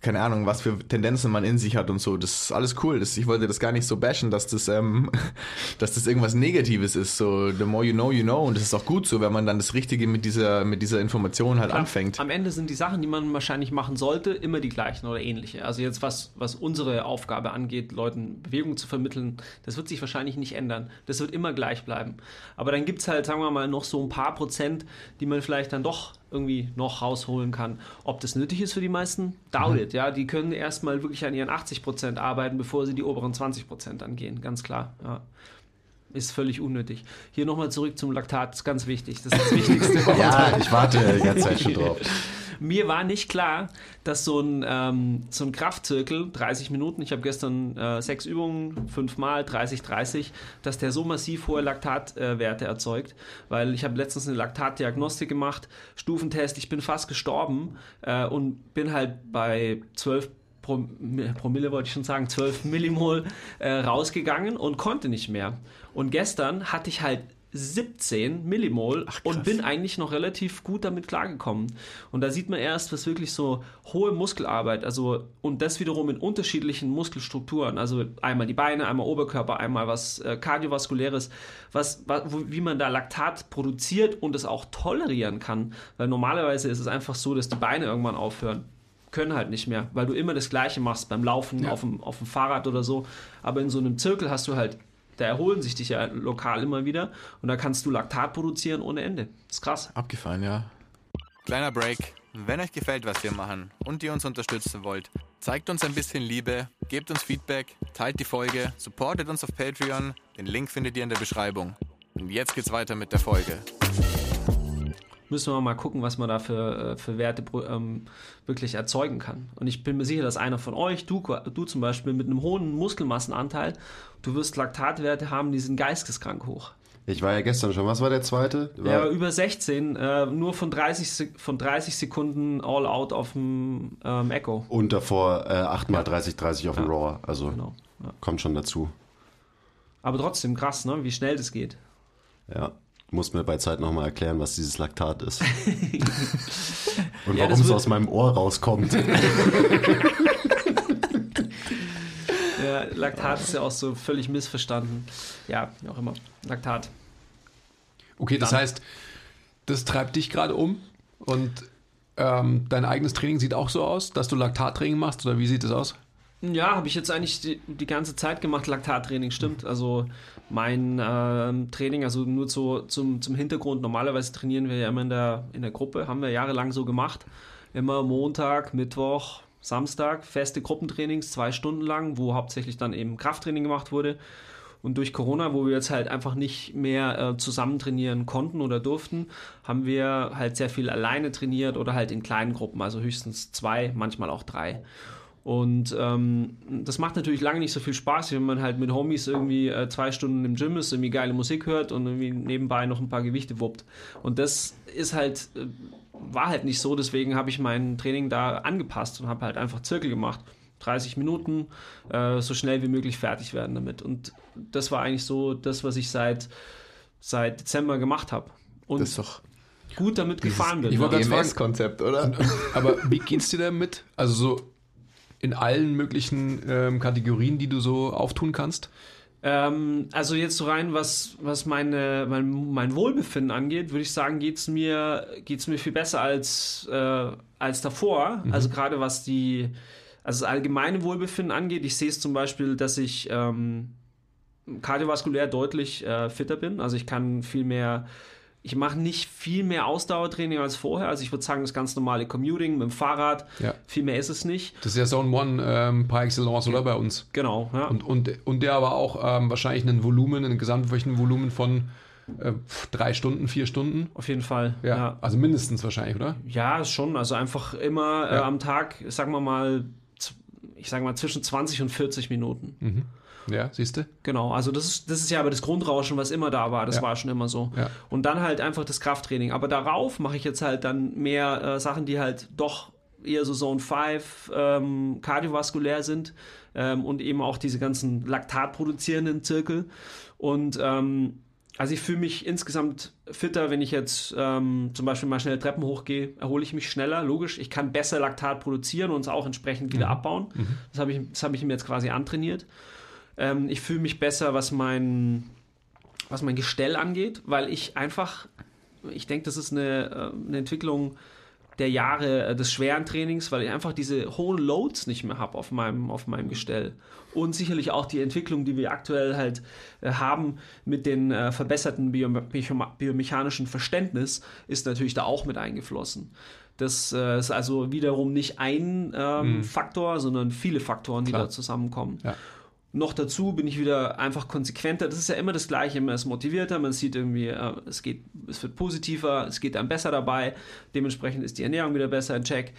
keine Ahnung, was für Tendenzen man in sich hat und so. Das ist alles cool. Das, ich wollte das gar nicht so bashen, dass das, ähm, dass das irgendwas Negatives ist. So, the more you know, you know. Und das ist auch gut so, wenn man dann das Richtige mit dieser, mit dieser Information halt Klar, anfängt. Am Ende sind die Sachen, die man wahrscheinlich machen sollte, immer die gleichen oder ähnliche. Also jetzt, was, was unsere Aufgabe angeht, Leuten Bewegung zu vermitteln, das wird sich wahrscheinlich nicht ändern. Das wird immer gleich bleiben. Aber dann gibt es halt, sagen wir mal, noch so ein paar Prozent, die man vielleicht dann doch irgendwie noch rausholen kann. Ob das nötig ist für die meisten, doubt mhm. it. Ja, die können erstmal wirklich an ihren 80 Prozent arbeiten, bevor sie die oberen 20 Prozent angehen. Ganz klar. Ja. Ist völlig unnötig. Hier nochmal zurück zum Laktat, ist ganz wichtig. Das ist das Wichtigste. ja, ich warte die ganze Zeit schon drauf. Mir war nicht klar, dass so ein, ähm, so ein Kraftzirkel, 30 Minuten, ich habe gestern äh, sechs Übungen, fünfmal, 30, 30, dass der so massiv hohe Laktatwerte äh, erzeugt. Weil ich habe letztens eine Laktatdiagnostik gemacht, Stufentest, ich bin fast gestorben äh, und bin halt bei 12 Promille wollte ich schon sagen, 12 Millimol äh, rausgegangen und konnte nicht mehr. Und gestern hatte ich halt 17 Millimol Ach, und bin eigentlich noch relativ gut damit klargekommen. Und da sieht man erst, was wirklich so hohe Muskelarbeit, also und das wiederum in unterschiedlichen Muskelstrukturen, also einmal die Beine, einmal Oberkörper, einmal was äh, kardiovaskuläres, was, was wie man da Laktat produziert und es auch tolerieren kann, weil normalerweise ist es einfach so, dass die Beine irgendwann aufhören können halt nicht mehr, weil du immer das Gleiche machst beim Laufen ja. auf, dem, auf dem Fahrrad oder so. Aber in so einem Zirkel hast du halt da erholen sich dich ja lokal immer wieder und da kannst du Laktat produzieren ohne Ende. Das ist krass. Abgefallen, ja. Kleiner Break. Wenn euch gefällt, was wir machen und ihr uns unterstützen wollt, zeigt uns ein bisschen Liebe, gebt uns Feedback, teilt die Folge, supportet uns auf Patreon. Den Link findet ihr in der Beschreibung. Und jetzt geht's weiter mit der Folge müssen wir mal gucken, was man da für, äh, für Werte ähm, wirklich erzeugen kann. Und ich bin mir sicher, dass einer von euch, du, du zum Beispiel, mit einem hohen Muskelmassenanteil, du wirst Laktatwerte haben, die sind geisteskrank hoch. Ich war ja gestern schon. Was war der zweite? War ja, über 16, äh, nur von 30, von 30 Sekunden all out auf dem ähm, Echo. Und davor äh, 8 mal 30, 30 auf dem ja. Raw. Also genau. ja. kommt schon dazu. Aber trotzdem krass, ne? wie schnell das geht. Ja. Muss mir bei Zeit nochmal erklären, was dieses Laktat ist. Und ja, warum es aus meinem Ohr rauskommt. ja, Laktat ist ja auch so völlig missverstanden. Ja, wie auch immer. Laktat. Okay, das Dann. heißt, das treibt dich gerade um und ähm, dein eigenes Training sieht auch so aus, dass du Laktattraining machst oder wie sieht es aus? Ja, habe ich jetzt eigentlich die, die, ganze Zeit gemacht, Laktattraining, stimmt. Also mein äh, Training, also nur so zum, zum Hintergrund, normalerweise trainieren wir ja immer in der, in der Gruppe, haben wir jahrelang so gemacht. Immer Montag, Mittwoch, Samstag, feste Gruppentrainings, zwei Stunden lang, wo hauptsächlich dann eben Krafttraining gemacht wurde. Und durch Corona, wo wir jetzt halt einfach nicht mehr äh, zusammen trainieren konnten oder durften, haben wir halt sehr viel alleine trainiert oder halt in kleinen Gruppen, also höchstens zwei, manchmal auch drei. Und ähm, das macht natürlich lange nicht so viel Spaß, wenn man halt mit Homies irgendwie äh, zwei Stunden im Gym ist, irgendwie geile Musik hört und irgendwie nebenbei noch ein paar Gewichte wuppt. Und das ist halt, äh, war halt nicht so, deswegen habe ich mein Training da angepasst und habe halt einfach Zirkel gemacht. 30 Minuten, äh, so schnell wie möglich fertig werden damit. Und das war eigentlich so das, was ich seit, seit Dezember gemacht habe. Und das ist doch gut damit gefahren bin. Ich wollte das Konzept, oder? Aber wie geht's dir damit? Also so in allen möglichen ähm, Kategorien, die du so auftun kannst? Ähm, also jetzt so rein, was, was meine, mein, mein Wohlbefinden angeht, würde ich sagen, geht es mir, geht's mir viel besser als, äh, als davor. Mhm. Also gerade was die, also das allgemeine Wohlbefinden angeht. Ich sehe es zum Beispiel, dass ich ähm, kardiovaskulär deutlich äh, fitter bin. Also ich kann viel mehr ich mache nicht viel mehr Ausdauertraining als vorher. Also ich würde sagen, das ganz normale Commuting mit dem Fahrrad. Ja. Viel mehr ist es nicht. Das ist ja Zone One ähm, par excellence, oder bei uns? Genau. Ja. Und, und, und der aber auch ähm, wahrscheinlich ein Volumen, ein gesamtwöchigen Volumen von äh, drei Stunden, vier Stunden. Auf jeden Fall. Ja. ja. Also mindestens wahrscheinlich, oder? Ja, schon. Also einfach immer äh, am Tag, sagen wir mal, ich sage mal zwischen 20 und 40 Minuten. Mhm. Ja, siehst du? Genau, also das ist, das ist ja aber das Grundrauschen, was immer da war. Das ja. war schon immer so. Ja. Und dann halt einfach das Krafttraining. Aber darauf mache ich jetzt halt dann mehr äh, Sachen, die halt doch eher so Zone 5 ähm, kardiovaskulär sind ähm, und eben auch diese ganzen Laktat produzierenden Zirkel. Und ähm, also ich fühle mich insgesamt fitter, wenn ich jetzt ähm, zum Beispiel mal schnell Treppen hochgehe, erhole ich mich schneller, logisch. Ich kann besser Laktat produzieren und es auch entsprechend wieder mhm. abbauen. Mhm. Das habe ich, hab ich mir jetzt quasi antrainiert. Ähm, ich fühle mich besser, was mein, was mein Gestell angeht, weil ich einfach, ich denke, das ist eine, äh, eine Entwicklung, der Jahre äh, des schweren Trainings, weil ich einfach diese hohen Loads nicht mehr habe auf meinem, auf meinem Gestell. Und sicherlich auch die Entwicklung, die wir aktuell halt äh, haben mit den äh, verbesserten biomechanischen Verständnis, ist natürlich da auch mit eingeflossen. Das äh, ist also wiederum nicht ein ähm, mhm. Faktor, sondern viele Faktoren, die Klar. da zusammenkommen. Ja. Noch dazu bin ich wieder einfach konsequenter. Das ist ja immer das Gleiche. Man ist motivierter, man sieht irgendwie, äh, es geht, es wird positiver, es geht einem besser dabei. Dementsprechend ist die Ernährung wieder besser in Check.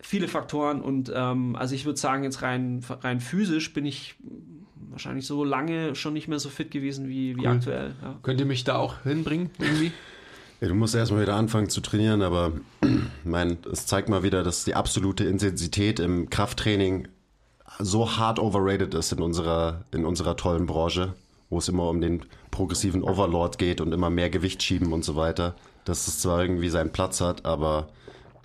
Viele Faktoren und ähm, also ich würde sagen, jetzt rein, rein physisch bin ich wahrscheinlich so lange schon nicht mehr so fit gewesen wie, wie cool. aktuell. Ja. Könnt ihr mich da auch hinbringen irgendwie? Ja, du musst erstmal wieder anfangen zu trainieren, aber mein, es zeigt mal wieder, dass die absolute Intensität im Krafttraining so hart overrated ist in unserer, in unserer tollen Branche, wo es immer um den progressiven Overlord geht und immer mehr Gewicht schieben und so weiter, dass es zwar irgendwie seinen Platz hat, aber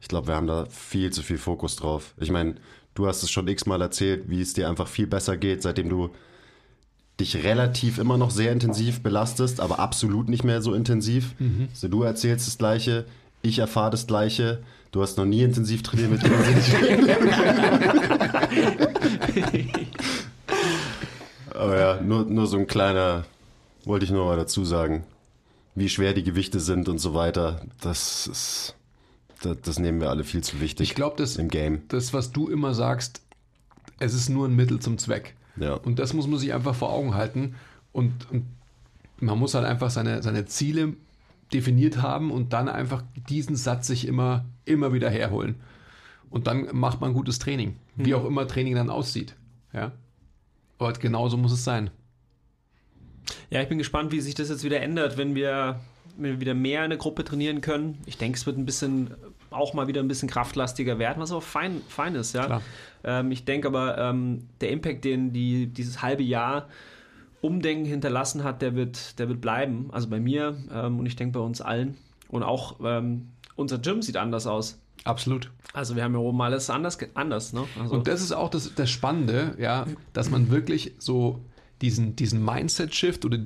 ich glaube, wir haben da viel zu viel Fokus drauf. Ich meine, du hast es schon x-mal erzählt, wie es dir einfach viel besser geht, seitdem du dich relativ immer noch sehr intensiv belastest, aber absolut nicht mehr so intensiv. Mhm. Also du erzählst das Gleiche, ich erfahre das Gleiche. Du hast noch nie intensiv trainiert mit Aber ja, nur, nur so ein kleiner, wollte ich nur mal dazu sagen, wie schwer die Gewichte sind und so weiter. Das ist, das, das nehmen wir alle viel zu wichtig. Ich glaube, das, im Game. das, was du immer sagst, es ist nur ein Mittel zum Zweck. Ja. Und das muss man sich einfach vor Augen halten. Und, und man muss halt einfach seine, seine Ziele definiert haben und dann einfach diesen Satz sich immer, immer wieder herholen. Und dann macht man gutes Training. Wie mhm. auch immer Training dann aussieht. Ja. Aber genauso muss es sein. Ja, ich bin gespannt, wie sich das jetzt wieder ändert, wenn wir, wenn wir wieder mehr in der Gruppe trainieren können. Ich denke, es wird ein bisschen, auch mal wieder ein bisschen kraftlastiger werden, was auch fein, fein ist, ja. Ähm, ich denke aber, ähm, der Impact, den die, dieses halbe Jahr Umdenken hinterlassen hat, der wird, der wird bleiben. Also bei mir ähm, und ich denke bei uns allen. Und auch ähm, unser Gym sieht anders aus. Absolut. Also wir haben ja oben alles anders, anders ne? Also und das ist auch das, das Spannende, ja, dass man wirklich so diesen, diesen Mindset-Shift oder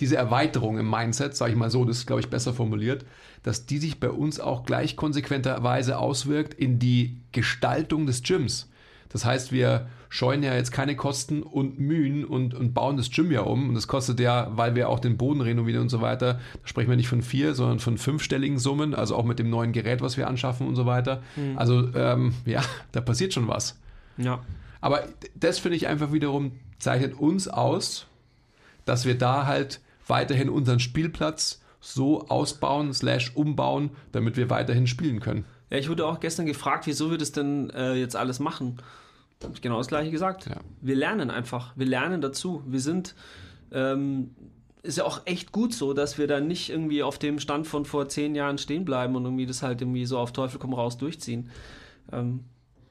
diese Erweiterung im Mindset, sage ich mal so, das ist, glaube ich, besser formuliert, dass die sich bei uns auch gleich konsequenterweise auswirkt in die Gestaltung des Gyms. Das heißt, wir scheuen ja jetzt keine Kosten und Mühen und, und bauen das Gym ja um. Und das kostet ja, weil wir auch den Boden renovieren und so weiter, da sprechen wir nicht von vier, sondern von fünfstelligen Summen, also auch mit dem neuen Gerät, was wir anschaffen und so weiter. Mhm. Also ähm, ja, da passiert schon was. Ja. Aber das finde ich einfach wiederum, zeichnet uns aus, dass wir da halt weiterhin unseren Spielplatz so ausbauen, slash umbauen, damit wir weiterhin spielen können. Ja, ich wurde auch gestern gefragt, wieso wir das denn äh, jetzt alles machen. Da habe ich genau das gleiche gesagt. Ja. Wir lernen einfach, wir lernen dazu. Wir sind, ähm, ist ja auch echt gut so, dass wir da nicht irgendwie auf dem Stand von vor zehn Jahren stehen bleiben und irgendwie das halt irgendwie so auf Teufel komm raus durchziehen. Ähm,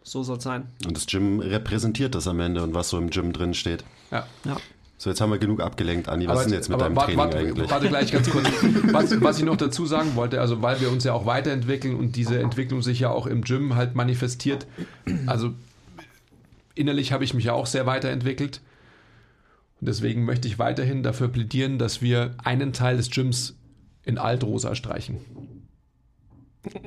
so soll es sein. Und das Gym repräsentiert das am Ende und was so im Gym drin steht. Ja. ja. So, jetzt haben wir genug abgelenkt, Andi. Was aber, ist denn jetzt mit deinem Training warte, eigentlich? Warte gleich ganz kurz. Was, was, ich noch dazu sagen wollte, also weil wir uns ja auch weiterentwickeln und diese Entwicklung sich ja auch im Gym halt manifestiert. Also innerlich habe ich mich ja auch sehr weiterentwickelt. Und deswegen möchte ich weiterhin dafür plädieren, dass wir einen Teil des Gyms in Altrosa streichen.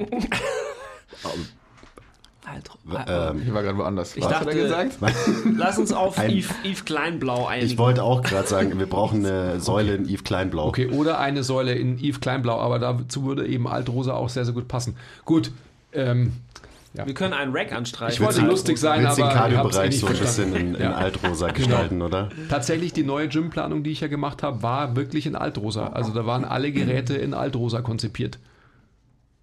Ähm, ich war gerade woanders. Ich Was dachte, gesagt? lass uns auf ein, Yves, Yves Kleinblau einigen. Ich wollte auch gerade sagen, wir brauchen eine Säule okay. in Yves Kleinblau. Okay, oder eine Säule in Yves Kleinblau, aber dazu würde eben Altrosa auch sehr, sehr gut passen. Gut, ähm, ja. Wir können einen Rack anstreichen. Ich wollte lustig sein, aber den Cardio-Bereich so ein bisschen in, in ja. Altrosa genau. gestalten, genau. oder? Tatsächlich die neue Gymplanung, die ich ja gemacht habe, war wirklich in Altrosa. Also da waren alle Geräte in Altrosa konzipiert.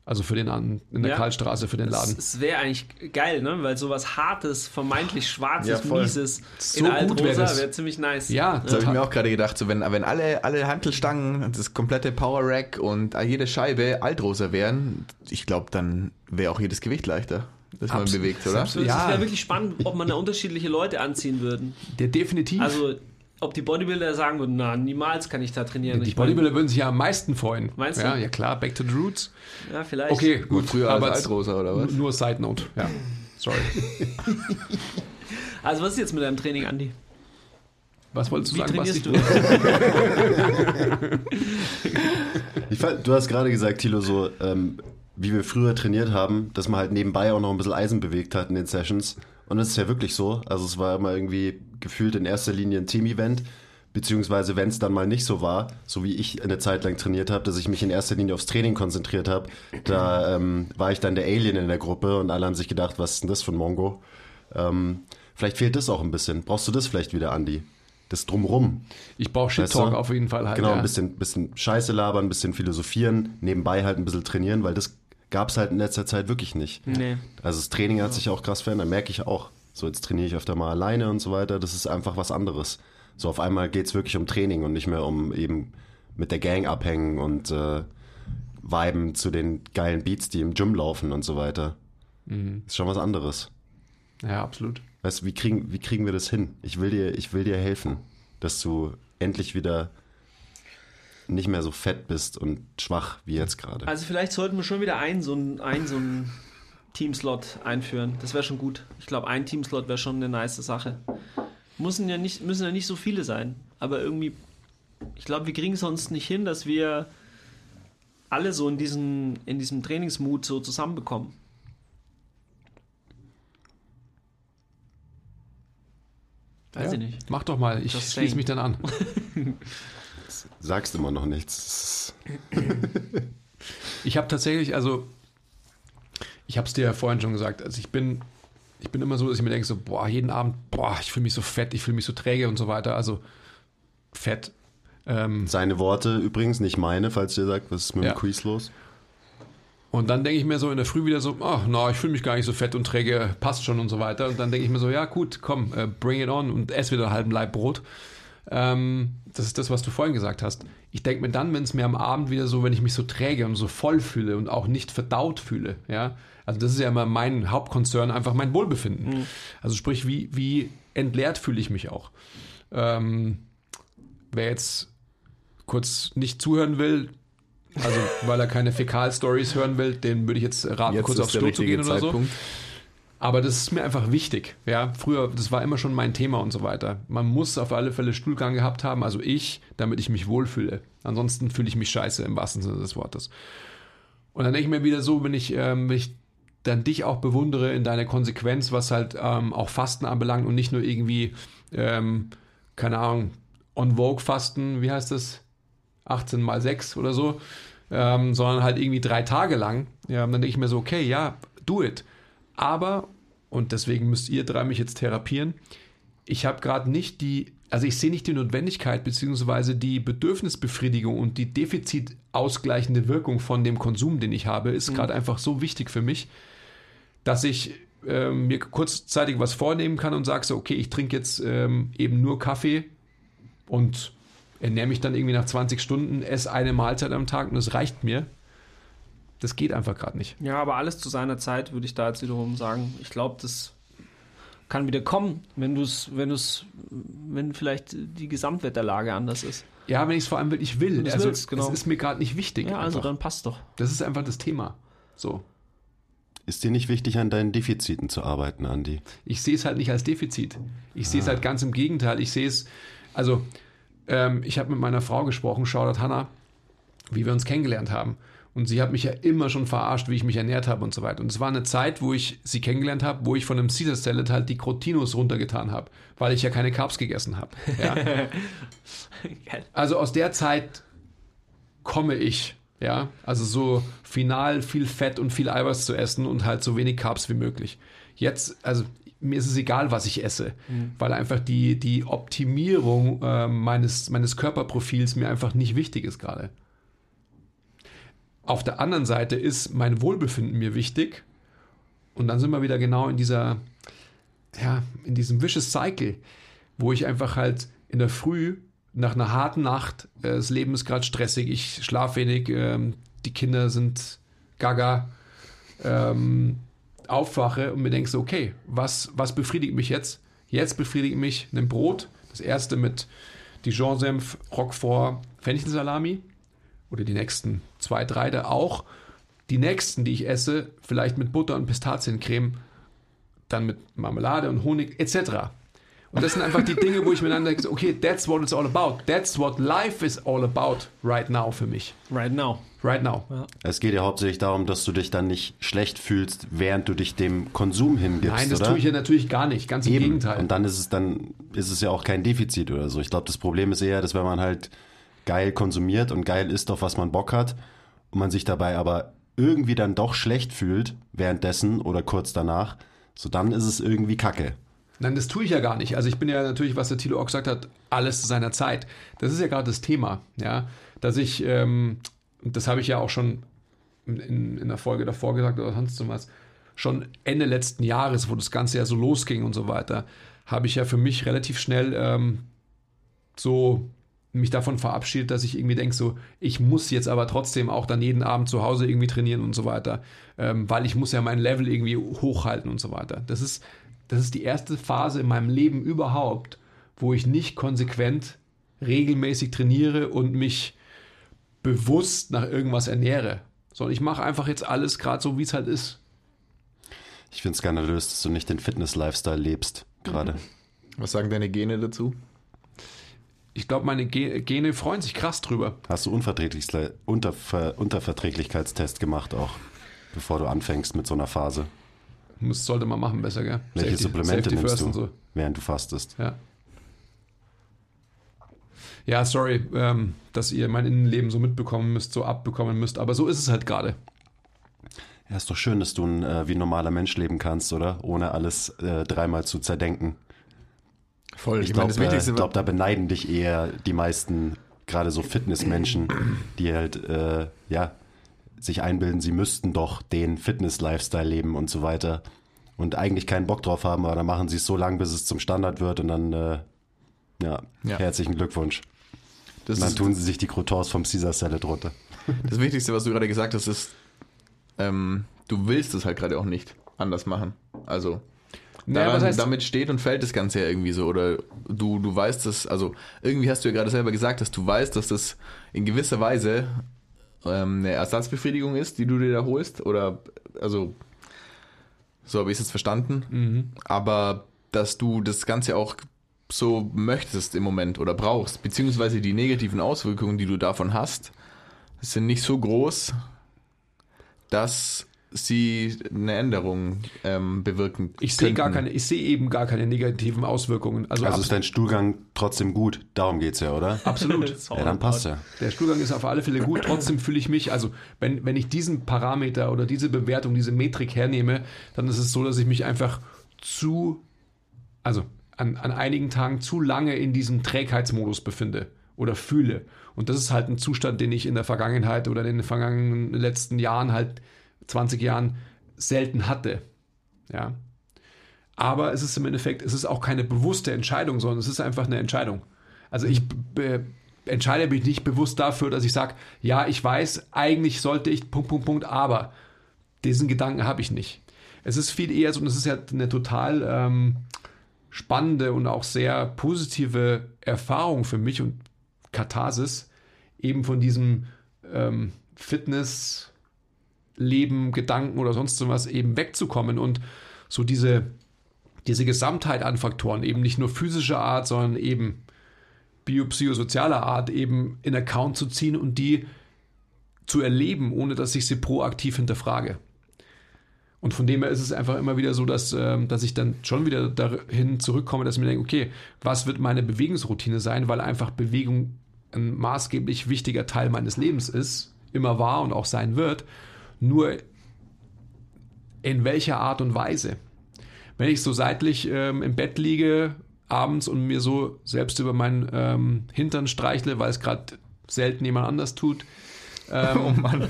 Also für den an, in der ja, Karlstraße für den Laden. Es wäre eigentlich geil, ne? Weil sowas Hartes, vermeintlich Schwarzes, ja, Mieses so in Altrosa wäre wär ziemlich nice. Ja, das habe ich mir auch gerade gedacht. So, wenn, wenn alle, alle Hantelstangen, das komplette Power Rack und jede Scheibe Altrosa wären, ich glaube, dann wäre auch jedes Gewicht leichter das man bewegt, oder? Absolut. Ja. Es wäre wirklich spannend, ob man da unterschiedliche Leute anziehen würden. Der definitiv. Also ob die Bodybuilder sagen würden, na, niemals kann ich da trainieren. Die Bodybuilder würden sich ja am meisten freuen. Meinst ja, du? Ja, klar, back to the roots. Ja, vielleicht. Okay, gut. Früher aber als Altrosa oder was? Nur Side Note, ja. Sorry. Also was ist jetzt mit deinem Training, Andi? Was wolltest du Wie sagen, trainierst Basti? du? Ich fand, du hast gerade gesagt, Thilo, so ähm, wie wir früher trainiert haben, dass man halt nebenbei auch noch ein bisschen Eisen bewegt hat in den Sessions. Und das ist ja wirklich so. Also es war immer irgendwie gefühlt in erster Linie ein Team-Event. Beziehungsweise wenn es dann mal nicht so war, so wie ich eine Zeit lang trainiert habe, dass ich mich in erster Linie aufs Training konzentriert habe, da ähm, war ich dann der Alien in der Gruppe und alle haben sich gedacht, was ist denn das für ein Mongo? Ähm, vielleicht fehlt das auch ein bisschen. Brauchst du das vielleicht wieder, Andi? Das Drumrum. Ich brauche Shit Weißt du? Talk auf jeden Fall halt. Genau, ja. ein bisschen, bisschen Scheiße labern, ein bisschen philosophieren, nebenbei halt ein bisschen trainieren, weil das gab es halt in letzter Zeit wirklich nicht. Nee. Also das Training hat sich auch krass verändert, merke ich auch. So, jetzt trainiere ich öfter mal alleine und so weiter. Das ist einfach was anderes. So, auf einmal geht es wirklich um Training und nicht mehr um eben mit der Gang abhängen und äh, viben zu den geilen Beats, die im Gym laufen und so weiter. Ist schon was anderes. ja, absolut. Weißt du, wie kriegen, wie kriegen wir das hin? Ich will dir, ich will dir helfen, dass du endlich wieder nicht mehr so fett bist und schwach wie jetzt gerade. Also vielleicht sollten wir schon wieder einen so einen, einen, so einen Teamslot einführen. Das wäre schon gut. Ich glaube, ein Teamslot wäre schon eine nice Sache. Müssen ja, nicht, müssen ja nicht so viele sein. Aber irgendwie, ich glaube, wir kriegen es sonst nicht hin, dass wir alle so in, diesen, in diesem Trainingsmut so zusammenbekommen. Weiß ja. ich nicht. Mach doch mal, ich schließe mich dann an. Sagst immer noch nichts. Ich habe tatsächlich, also, ich habe es dir ja vorhin schon gesagt, also ich bin, ich bin immer so, dass ich mir denke, so, boah, jeden Abend, boah, ich fühle mich so fett, ich fühle mich so träge und so weiter, also fett. Ähm, Seine Worte übrigens, nicht meine, falls ihr sagt, was ist mit Ja. dem Quiz los? und dann denke ich mir so in der Früh wieder so, ach, na, ich fühle mich gar nicht so fett und träge, passt schon und so weiter. Und dann denke ich mir so, ja, gut, komm, äh, bring it on und ess wieder einen halben Leib Brot. Ähm, das ist das, was du vorhin gesagt hast. Ich denke mir dann, wenn es mir am Abend wieder so, wenn ich mich so träge und so voll fühle und auch nicht verdaut fühle, ja, also das ist ja immer mein Hauptkonzern, einfach mein Wohlbefinden. Also sprich, wie, wie entleert fühle ich mich auch. Ähm, wer jetzt kurz nicht zuhören will, also weil er keine Fäkal-Stories hören will, den würde ich jetzt raten, Jetzt kurz aufs Klo zu gehen oder so. Zeitpunkt. Aber das ist mir einfach wichtig. Ja, früher, das war immer schon mein Thema und so weiter. Man muss auf alle Fälle Stuhlgang gehabt haben, also ich, damit ich mich wohlfühle. Ansonsten fühle ich mich scheiße im wahrsten Sinne des Wortes. Und dann denke ich mir wieder so, wenn ich, ähm, wenn ich dann dich auch bewundere in deiner Konsequenz, was halt ähm, auch Fasten anbelangt und nicht nur irgendwie, ähm, keine Ahnung, on Vogue Fasten, wie heißt das? 18 mal 6 oder so, ähm, sondern halt irgendwie drei Tage lang. Ja, dann denke ich mir so, okay, ja, do it. Aber, und deswegen müsst ihr drei mich jetzt therapieren, ich habe gerade nicht die, also ich sehe nicht die Notwendigkeit beziehungsweise die Bedürfnisbefriedigung und die defizitausgleichende Wirkung von dem Konsum, den ich habe, ist gerade einfach so wichtig für mich, dass ich ähm, mir kurzzeitig was vornehmen kann und sage so, okay, ich trinke jetzt ähm, eben nur Kaffee und ernähre mich dann irgendwie nach 20 Stunden, esse eine Mahlzeit am Tag und das reicht mir. Das geht einfach gerade nicht. Ja, aber alles zu seiner Zeit würde ich da jetzt wiederum sagen. Ich glaube, das kann wieder kommen, wenn du es, wenn du es, wenn vielleicht die Gesamtwetterlage anders ist. Ja, wenn ich es vor allem wirklich will. Also, willst, genau. Es ist mir gerade nicht wichtig. Ja, also einfach. dann passt doch. Das ist einfach das Thema. So. Ist dir nicht wichtig, an deinen Defiziten zu arbeiten, Andi? Ich sehe es halt nicht als Defizit. Ich sehe es Ah. halt ganz im Gegenteil. Ich sehe es, also ähm, ich habe mit meiner Frau gesprochen, Shoutout Hannah, wie wir uns kennengelernt haben. Und sie hat mich ja immer schon verarscht, wie ich mich ernährt habe und so weiter. Und es war eine Zeit, wo ich sie kennengelernt habe, wo ich von einem Caesar Salad halt die Crotinos runtergetan habe, weil ich ja keine Carbs gegessen habe. Ja. Also aus der Zeit komme ich, ja, also so final viel Fett und viel Eiweiß zu essen und halt so wenig Carbs wie möglich. Jetzt, also mir ist es egal, was ich esse, weil einfach die, die Optimierung äh, meines, meines Körperprofils mir einfach nicht wichtig ist gerade. Auf der anderen Seite ist mein Wohlbefinden mir wichtig und dann sind wir wieder genau in dieser, ja, in diesem vicious Cycle, wo ich einfach halt in der Früh nach einer harten Nacht, äh, das Leben ist gerade stressig, ich schlafe wenig, ähm, die Kinder sind gaga, ähm, aufwache und mir denke so, okay, was, was befriedigt mich jetzt? Jetzt befriedigt mich ein Brot, Das erste mit Dijon-Senf, Roquefort, Fenchelsalami oder die nächsten zwei, drei da auch. Die nächsten, die ich esse, vielleicht mit Butter und Pistaziencreme, dann mit Marmelade und Honig etc. Und das sind einfach die Dinge, wo ich mir dann denke, okay, that's what it's all about. That's what life is all about right now für mich. Right now. Right now. Ja. Es geht ja hauptsächlich darum, dass du dich dann nicht schlecht fühlst, während du dich dem Konsum hingibst. Nein, das oder? tue ich ja natürlich gar nicht. Ganz im Eben. Gegenteil. Und dann ist es dann ist es ja auch kein Defizit oder so. Ich glaube, das Problem ist eher, dass wenn man halt geil konsumiert und geil isst, auf was man Bock hat, und man sich dabei aber irgendwie dann doch schlecht fühlt währenddessen oder kurz danach, so dann ist es irgendwie Kacke. Nein, das tue ich ja gar nicht. Also ich bin ja natürlich, was der Thilo auch gesagt hat, alles zu seiner Zeit. Das ist ja gerade das Thema, ja, dass ich, ähm, das habe ich ja auch schon in, in der Folge davor gesagt oder sonst was, schon Ende letzten Jahres, wo das Ganze ja so losging und so weiter, habe ich ja für mich relativ schnell ähm, so mich davon verabschiedet, dass ich irgendwie denke, so, ich muss jetzt aber trotzdem auch dann jeden Abend zu Hause irgendwie trainieren und so weiter, ähm, weil ich muss ja mein Level irgendwie hochhalten und so weiter. Das ist, das ist die erste Phase in meinem Leben überhaupt, wo ich nicht konsequent regelmäßig trainiere und mich bewusst nach irgendwas ernähre, sondern ich mache einfach jetzt alles gerade so, wie es halt ist. Ich finde es skandalös, dass du nicht den Fitness-Lifestyle lebst, gerade. Was sagen deine Gene dazu? Ich glaube, meine Gene freuen sich krass drüber. Hast du Unverträglichkeit, Unterver, Unterverträglichkeitstest gemacht auch, bevor du anfängst mit so einer Phase? Das sollte man machen besser, gell? Welche Safety, Supplemente Safety nimmst du, so. während du fastest? Ja. Ja, sorry, ähm, dass ihr mein Innenleben so mitbekommen müsst, so abbekommen müsst, aber so ist es halt gerade. Ja, ist doch schön, dass du ein, äh, wie ein normaler Mensch leben kannst, oder? Ohne alles äh, dreimal zu zerdenken. Voll. Ich, ich glaube, äh, glaub, da beneiden dich eher die meisten, gerade so Fitnessmenschen, die halt, äh, ja, sich einbilden, sie müssten doch den Fitness-Lifestyle leben und so weiter und eigentlich keinen Bock drauf haben, aber dann machen sie es so lange, bis es zum Standard wird und dann, äh, ja, ja, herzlichen Glückwunsch. Das und dann tun sie sich die Croutons vom Caesar Salad runter. Das Wichtigste, was du gerade gesagt hast, ist, ähm, du willst es halt gerade auch nicht anders machen. Also Daran, naja, heißt, damit steht und fällt das Ganze ja irgendwie so. Oder du, du weißt das, also irgendwie hast du ja gerade selber gesagt, dass du weißt, dass das in gewisser Weise ähm, eine Ersatzbefriedigung ist, die du dir da holst. Oder, also, so habe ich es jetzt verstanden. Mhm. Aber dass du das Ganze auch so möchtest im Moment oder brauchst, beziehungsweise die negativen Auswirkungen, die du davon hast, sind nicht so groß, dass sie eine Änderung ähm, bewirken Ich sehe gar keine, ich sehe eben gar keine negativen Auswirkungen. Also, also ist dein Stuhlgang trotzdem gut? Darum geht es ja, oder? Absolut. ja, dann passt ja. Der Stuhlgang ist auf alle Fälle gut. Trotzdem fühle ich mich, also wenn, wenn ich diesen Parameter oder diese Bewertung, diese Metrik hernehme, dann ist es so, dass ich mich einfach zu, also an, an einigen Tagen zu lange in diesem Trägheitsmodus befinde oder fühle. Und das ist halt ein Zustand, den ich in der Vergangenheit oder in den vergangenen letzten Jahren halt 20 Jahren selten hatte. Ja. Aber es ist im Endeffekt, es ist auch keine bewusste Entscheidung, sondern es ist einfach eine Entscheidung. Also ich entscheide mich nicht bewusst dafür, dass ich sage, ja, ich weiß, eigentlich sollte ich Punkt, Punkt, Punkt, aber diesen Gedanken habe ich nicht. Es ist viel eher so, und es ist ja eine total ähm, spannende und auch sehr positive Erfahrung für mich und Katharsis, eben von diesem ähm, Fitness, Leben, Gedanken oder sonst was eben wegzukommen und so diese, diese Gesamtheit an Faktoren, eben nicht nur physischer Art, sondern eben biopsychosozialer Art eben in Account zu ziehen und die zu erleben, ohne dass ich sie proaktiv hinterfrage. Und von dem her ist es einfach immer wieder so, dass, ähm, dass ich dann schon wieder dahin zurückkomme, dass ich mir denke, okay, was wird meine Bewegungsroutine sein, weil einfach Bewegung ein maßgeblich wichtiger Teil meines Lebens ist, immer war und auch sein wird. Nur in welcher Art und Weise? Wenn ich so seitlich ähm, im Bett liege abends und mir so selbst über meinen ähm, Hintern streichle, weil es gerade selten jemand anders tut. Ähm, oh Mann.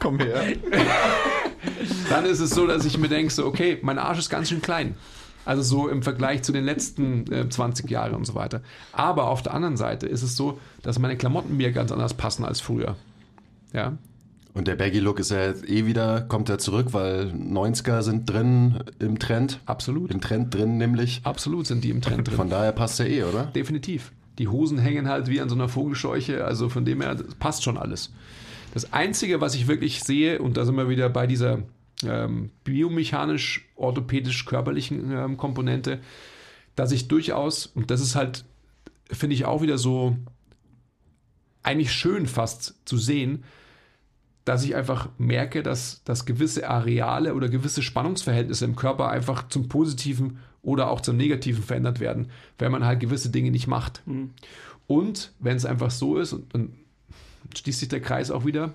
Komm her. dann ist es so, dass ich mir denke, so, okay, mein Arsch ist ganz schön klein. Also so im Vergleich zu den letzten äh, 20 Jahren und so weiter. Aber auf der anderen Seite ist es so, dass meine Klamotten mir ganz anders passen als früher. Ja, Und der Baggy Look ist ja jetzt eh wieder, kommt er zurück, weil 90er sind drin im Trend. Absolut. Im Trend drin nämlich. Absolut sind die im Trend drin. Von daher passt er eh, oder? Definitiv. Die Hosen hängen halt wie an so einer Vogelscheuche, also von dem her passt schon alles. Das Einzige, was ich wirklich sehe, und da sind wir wieder bei dieser ähm, biomechanisch-orthopädisch-körperlichen ähm, Komponente, dass ich durchaus, und das ist halt, finde ich auch wieder so eigentlich schön fast zu sehen, dass ich einfach merke, dass, dass gewisse Areale oder gewisse Spannungsverhältnisse im Körper einfach zum Positiven oder auch zum Negativen verändert werden, wenn man halt gewisse Dinge nicht macht. Mhm. Und wenn es einfach so ist, und dann schließt sich der Kreis auch wieder,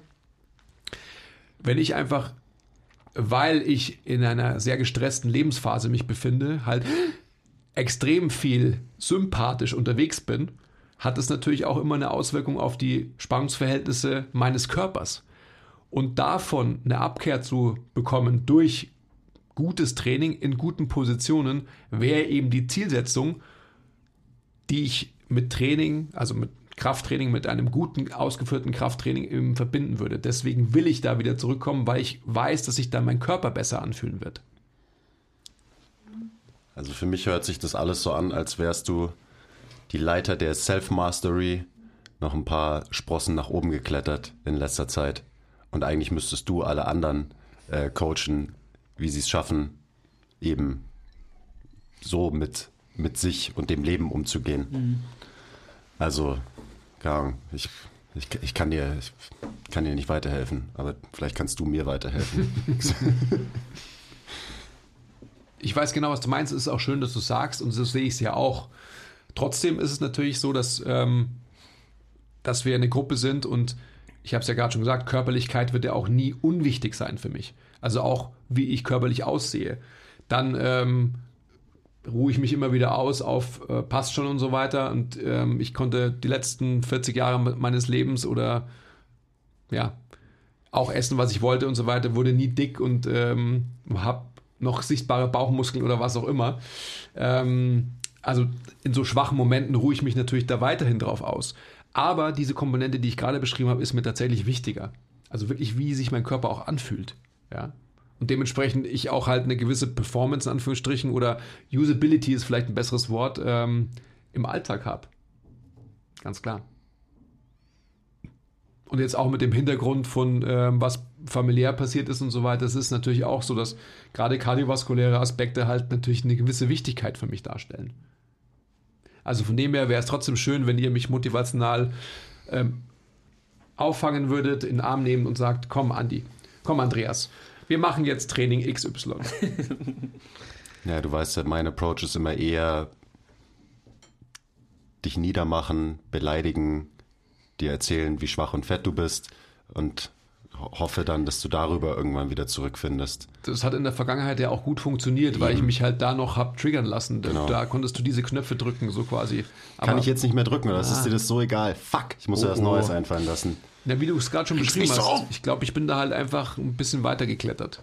wenn ich einfach, weil ich in einer sehr gestressten Lebensphase mich befinde, halt extrem viel sympathisch unterwegs bin, hat es natürlich auch immer eine Auswirkung auf die Spannungsverhältnisse meines Körpers. Und davon eine Abkehr zu bekommen durch gutes Training in guten Positionen wäre eben die Zielsetzung, die ich mit Training, also mit Krafttraining, mit einem guten, ausgeführten Krafttraining eben verbinden würde. Deswegen will ich da wieder zurückkommen, weil ich weiß, dass sich dann mein Körper besser anfühlen wird. Also für mich hört sich das alles so an, als wärst du die Leiter der Self-Mastery noch ein paar Sprossen nach oben geklettert in letzter Zeit. Und eigentlich müsstest du alle anderen äh, coachen, wie sie es schaffen, eben so mit, mit sich und dem Leben umzugehen. Mhm. Also, keine Ahnung, ich, ich, ich, kann dir, ich kann dir nicht weiterhelfen, aber vielleicht kannst du mir weiterhelfen. ich weiß genau, was du meinst. Es ist auch schön, dass du sagst und so sehe ich es ja auch. Trotzdem ist es natürlich so, dass, ähm, dass wir eine Gruppe sind und ich habe es ja gerade schon gesagt, Körperlichkeit wird ja auch nie unwichtig sein für mich. Also auch, wie ich körperlich aussehe. Dann ähm, ruhe ich mich immer wieder aus auf äh, passt schon und so weiter. Und ähm, ich konnte die letzten 40 Jahre meines Lebens oder ja, auch essen, was ich wollte und so weiter, wurde nie dick und ähm, habe noch sichtbare Bauchmuskeln oder was auch immer. Ähm, also in so schwachen Momenten ruhe ich mich natürlich da weiterhin drauf aus. Aber diese Komponente, die ich gerade beschrieben habe, ist mir tatsächlich wichtiger. Also wirklich, wie sich mein Körper auch anfühlt. Ja. Und dementsprechend ich auch halt eine gewisse Performance in Anführungsstrichen oder Usability ist vielleicht ein besseres Wort ähm, im Alltag habe. Ganz klar. Und jetzt auch mit dem Hintergrund von ähm, was familiär passiert ist und so weiter, es ist natürlich auch so, dass gerade kardiovaskuläre Aspekte halt natürlich eine gewisse Wichtigkeit für mich darstellen. Also von dem her wäre es trotzdem schön, wenn ihr mich motivational ähm, auffangen würdet, in den Arm nehmen und sagt, komm Andi, komm Andreas, wir machen jetzt Training XY. ja, du weißt ja, mein Approach ist immer eher dich niedermachen, beleidigen, dir erzählen, wie schwach und fett du bist und hoffe dann, dass du darüber irgendwann wieder zurückfindest. Das hat in der Vergangenheit ja auch gut funktioniert, Eben. weil ich mich halt da noch hab triggern lassen. Genau. Da konntest du diese Knöpfe drücken, so quasi. Aber Kann ich jetzt nicht mehr drücken, oder ah. ist dir das so egal? Fuck, ich muss oh, dir was Neues oh. einfallen lassen. Ja, wie du es gerade schon beschrieben hast. So. Ich glaube, ich bin da halt einfach ein bisschen weiter geklettert.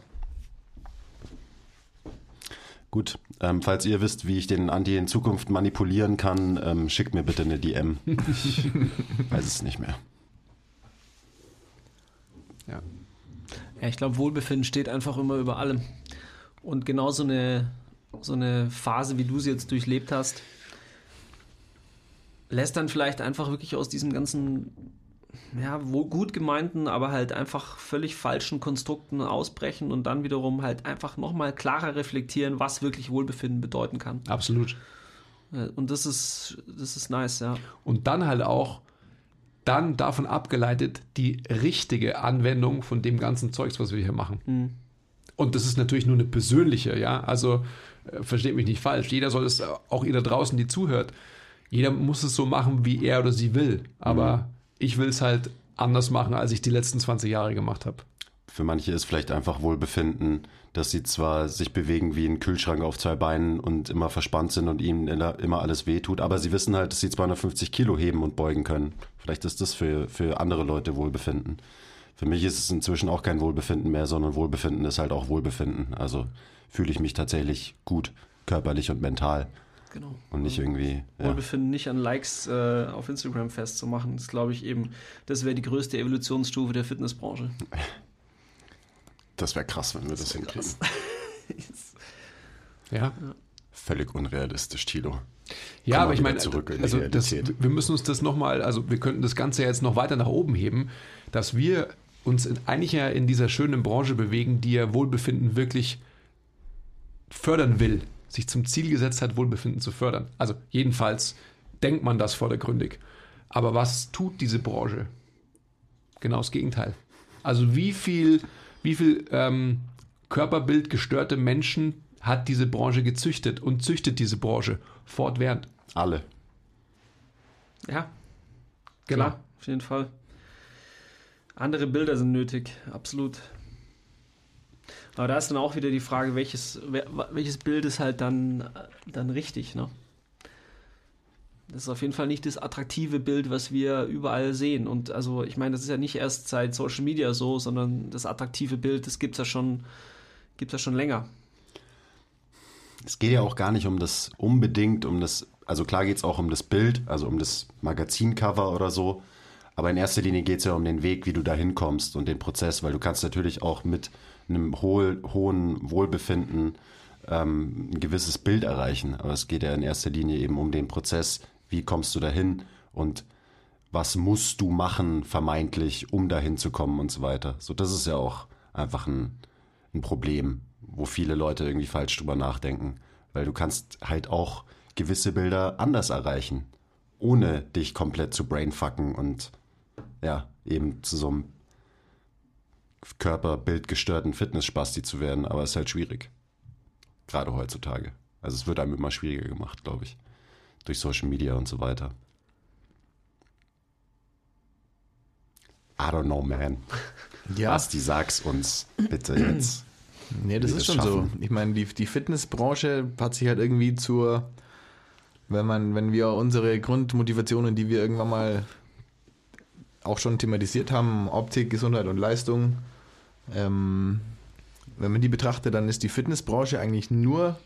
Gut, ähm, falls ihr wisst, wie ich den Andi in Zukunft manipulieren kann, ähm, schickt mir bitte eine DM. ich weiß es nicht mehr. Ja. Ja, ich glaube, Wohlbefinden steht einfach immer über allem. Und genau so eine, so eine Phase, wie du sie jetzt durchlebt hast, lässt dann vielleicht einfach wirklich aus diesem ganzen, ja, gut gemeinten, aber halt einfach völlig falschen Konstrukten ausbrechen und dann wiederum halt einfach nochmal klarer reflektieren, was wirklich Wohlbefinden bedeuten kann. Absolut. Äh, und das ist, das ist nice, ja. Und dann halt auch dann davon abgeleitet die richtige Anwendung von dem ganzen Zeugs, was wir hier machen. Mhm. Und das ist natürlich nur eine persönliche, ja. Also äh, versteht mich nicht falsch. Jeder soll es, auch ihr da draußen, die zuhört, jeder muss es so machen, wie er oder sie will. Aber mhm. ich will es halt anders machen, als ich die letzten 20 Jahre gemacht habe. Für manche ist vielleicht einfach Wohlbefinden, dass sie zwar sich bewegen wie ein Kühlschrank auf zwei Beinen und immer verspannt sind und ihnen immer alles wehtut, aber sie wissen halt, dass sie 250 Kilo heben und beugen können. Vielleicht ist das für, für andere Leute Wohlbefinden. Für mich ist es inzwischen auch kein Wohlbefinden mehr, sondern Wohlbefinden ist halt auch Wohlbefinden. Also fühle ich mich tatsächlich gut, körperlich und mental. Genau. Und nicht irgendwie. Ja. Wohlbefinden nicht an Likes äh, auf Instagram festzumachen. Das glaube ich eben, das wäre die größte Evolutionsstufe der Fitnessbranche. Das wäre krass, wenn wir das, das hinkriegen. ja. ja. Völlig unrealistisch, Tilo. Ja, aber ich meine, also das, wir müssen uns das nochmal, also wir könnten das Ganze jetzt noch weiter nach oben heben, dass wir uns in, eigentlich ja in dieser schönen Branche bewegen, die ja Wohlbefinden wirklich fördern will, sich zum Ziel gesetzt hat, Wohlbefinden zu fördern. Also jedenfalls denkt man das vordergründig. Aber was tut diese Branche? Genau das Gegenteil. Also wie viel, wie viel ähm, Körperbild gestörte Menschen hat diese Branche gezüchtet und züchtet diese Branche fortwährend? Alle. Ja, genau. Klar, auf jeden Fall. Andere Bilder sind nötig, absolut. Aber da ist dann auch wieder die Frage, welches, welches Bild ist halt dann, dann richtig, ne? Das ist auf jeden Fall nicht das attraktive Bild, was wir überall sehen. Und also, ich meine, das ist ja nicht erst seit Social Media so, sondern das attraktive Bild, das gibt es ja schon, ja schon länger. Es geht ja auch gar nicht um das unbedingt, um das, also klar geht es auch um das Bild, also um das Magazincover oder so, aber in erster Linie geht es ja um den Weg, wie du da hinkommst und den Prozess, weil du kannst natürlich auch mit einem ho hohen Wohlbefinden ähm, ein gewisses Bild erreichen. Aber es geht ja in erster Linie eben um den Prozess, wie kommst du dahin und was musst du machen, vermeintlich, um dahin zu kommen und so weiter. So, das ist ja auch einfach ein, ein Problem, wo viele Leute irgendwie falsch drüber nachdenken. Weil du kannst halt auch gewisse Bilder anders erreichen, ohne dich komplett zu brainfucken und ja, eben zu so einem körperbildgestörten Fitnessspasti zu werden, aber es ist halt schwierig. Gerade heutzutage. Also es wird einem immer schwieriger gemacht, glaube ich. Durch Social Media und so weiter. I don't know, man. Ja. Basti, sag's uns bitte jetzt. Nee, das ist schon schaffen. so. Ich meine, die, die Fitnessbranche hat sich halt irgendwie zur, wenn man, wenn wir unsere Grundmotivationen, die wir irgendwann mal auch schon thematisiert haben, Optik, Gesundheit und Leistung, ähm, wenn man die betrachtet, dann ist die Fitnessbranche eigentlich nur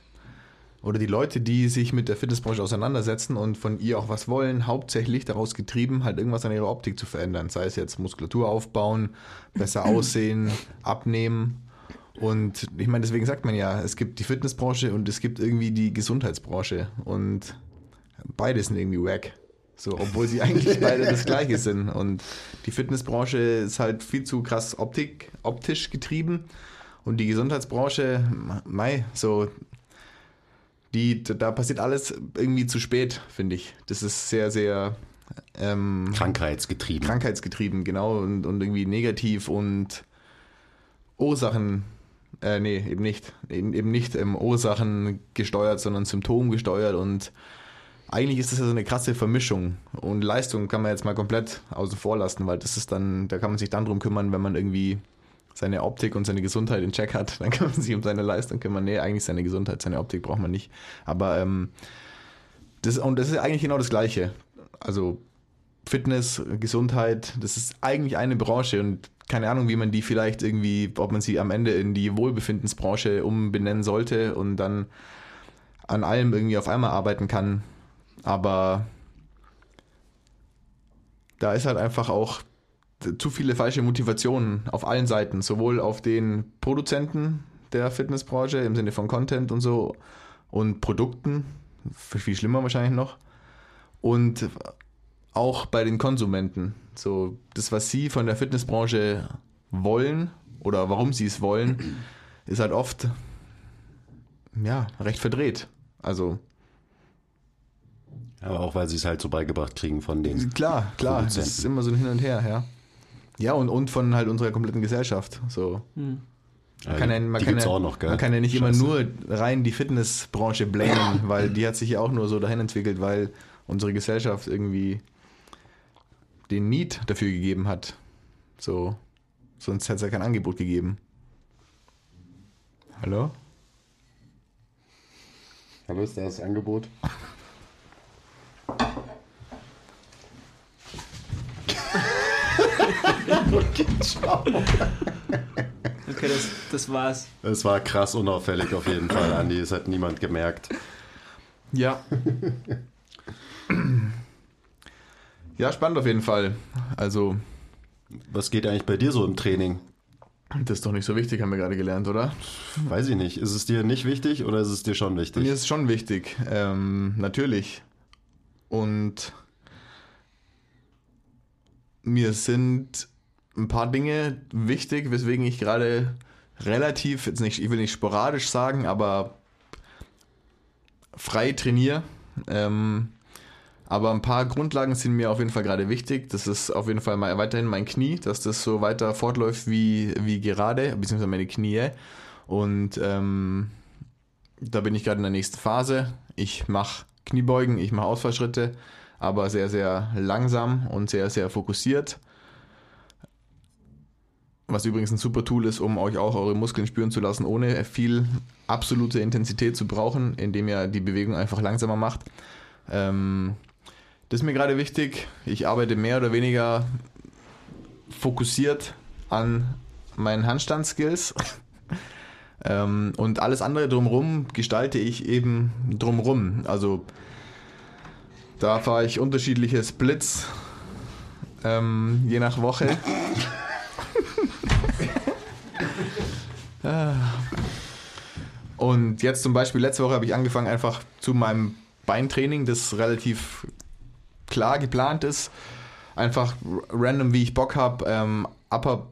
oder die Leute, die sich mit der Fitnessbranche auseinandersetzen und von ihr auch was wollen, hauptsächlich daraus getrieben, halt irgendwas an ihrer Optik zu verändern. Sei es jetzt Muskulatur aufbauen, besser aussehen, abnehmen. Und ich meine, deswegen sagt man ja, es gibt die Fitnessbranche und es gibt irgendwie die Gesundheitsbranche. Und beide sind irgendwie wack. So, obwohl sie eigentlich beide das Gleiche sind. Und die Fitnessbranche ist halt viel zu krass Optik, optisch getrieben. Und die Gesundheitsbranche, mei, so, die, da passiert alles irgendwie zu spät, finde ich. Das ist sehr, sehr ähm, krankheitsgetrieben. Krankheitsgetrieben, genau. Und, und irgendwie negativ und Ursachen, äh, nee, eben nicht. Eben, eben nicht ähm, Ursachen gesteuert, sondern Symptom gesteuert und eigentlich ist das ja so eine krasse Vermischung und Leistung kann man jetzt mal komplett außen vor lassen, weil das ist dann, da kann man sich dann drum kümmern, wenn man irgendwie seine Optik und seine Gesundheit in Check hat, dann kann man sich um seine Leistung kümmern. Nee, eigentlich seine Gesundheit, seine Optik braucht man nicht. Aber ähm, das, und das ist eigentlich genau das Gleiche. Also Fitness, Gesundheit, das ist eigentlich eine Branche und keine Ahnung, wie man die vielleicht irgendwie, ob man sie am Ende in die Wohlbefindensbranche umbenennen sollte und dann an allem irgendwie auf einmal arbeiten kann. Aber da ist halt einfach auch zu viele falsche Motivationen auf allen Seiten, sowohl auf den Produzenten der Fitnessbranche im Sinne von Content und so und Produkten, viel schlimmer wahrscheinlich noch, und auch bei den Konsumenten. So das, was sie von der Fitnessbranche wollen oder warum sie es wollen, ist halt oft ja recht verdreht. Also aber auch weil sie es halt so beigebracht kriegen von den. Klar, klar, das ist immer so ein Hin und Her, ja. Ja, und, und von halt unserer kompletten Gesellschaft. So. Hm. Man, kann ja, man, kann ja, noch, man kann ja nicht Scheiße. immer nur rein die Fitnessbranche blamen, weil die hat sich ja auch nur so dahin entwickelt, weil unsere Gesellschaft irgendwie den Need dafür gegeben hat. So, sonst hätte es ja kein Angebot gegeben. Hallo? Hallo, ist da das Angebot? okay, ciao. Okay, das, das war's. Es war krass unauffällig auf jeden Fall, Andi. Es hat niemand gemerkt. Ja. ja, spannend auf jeden Fall. Also. Was geht eigentlich bei dir so im Training? Das ist doch nicht so wichtig, haben wir gerade gelernt, oder? Weiß ich nicht. Ist es dir nicht wichtig oder ist es dir schon wichtig? Mir ist es schon wichtig, ähm, natürlich. Und mir sind ein paar Dinge wichtig, weswegen ich gerade relativ, jetzt nicht, ich will nicht sporadisch sagen, aber frei trainiere. Ähm, aber ein paar Grundlagen sind mir auf jeden Fall gerade wichtig. Das ist auf jeden Fall mal weiterhin mein Knie, dass das so weiter fortläuft wie, wie gerade, beziehungsweise meine Knie. Und ähm, da bin ich gerade in der nächsten Phase. Ich mache Kniebeugen, ich mache Ausfallschritte, aber sehr, sehr langsam und sehr, sehr fokussiert. Was übrigens ein super Tool ist, um euch auch eure Muskeln spüren zu lassen, ohne viel absolute Intensität zu brauchen, indem ihr die Bewegung einfach langsamer macht. Ähm, das ist mir gerade wichtig. Ich arbeite mehr oder weniger fokussiert an meinen Handstand-Skills. ähm, und alles andere drumherum gestalte ich eben drumherum. Also da fahre ich unterschiedliche Splits, ähm, je nach Woche. Und jetzt zum Beispiel, letzte Woche habe ich angefangen einfach zu meinem Beintraining, das relativ klar geplant ist, einfach random, wie ich Bock habe, ähm, Upper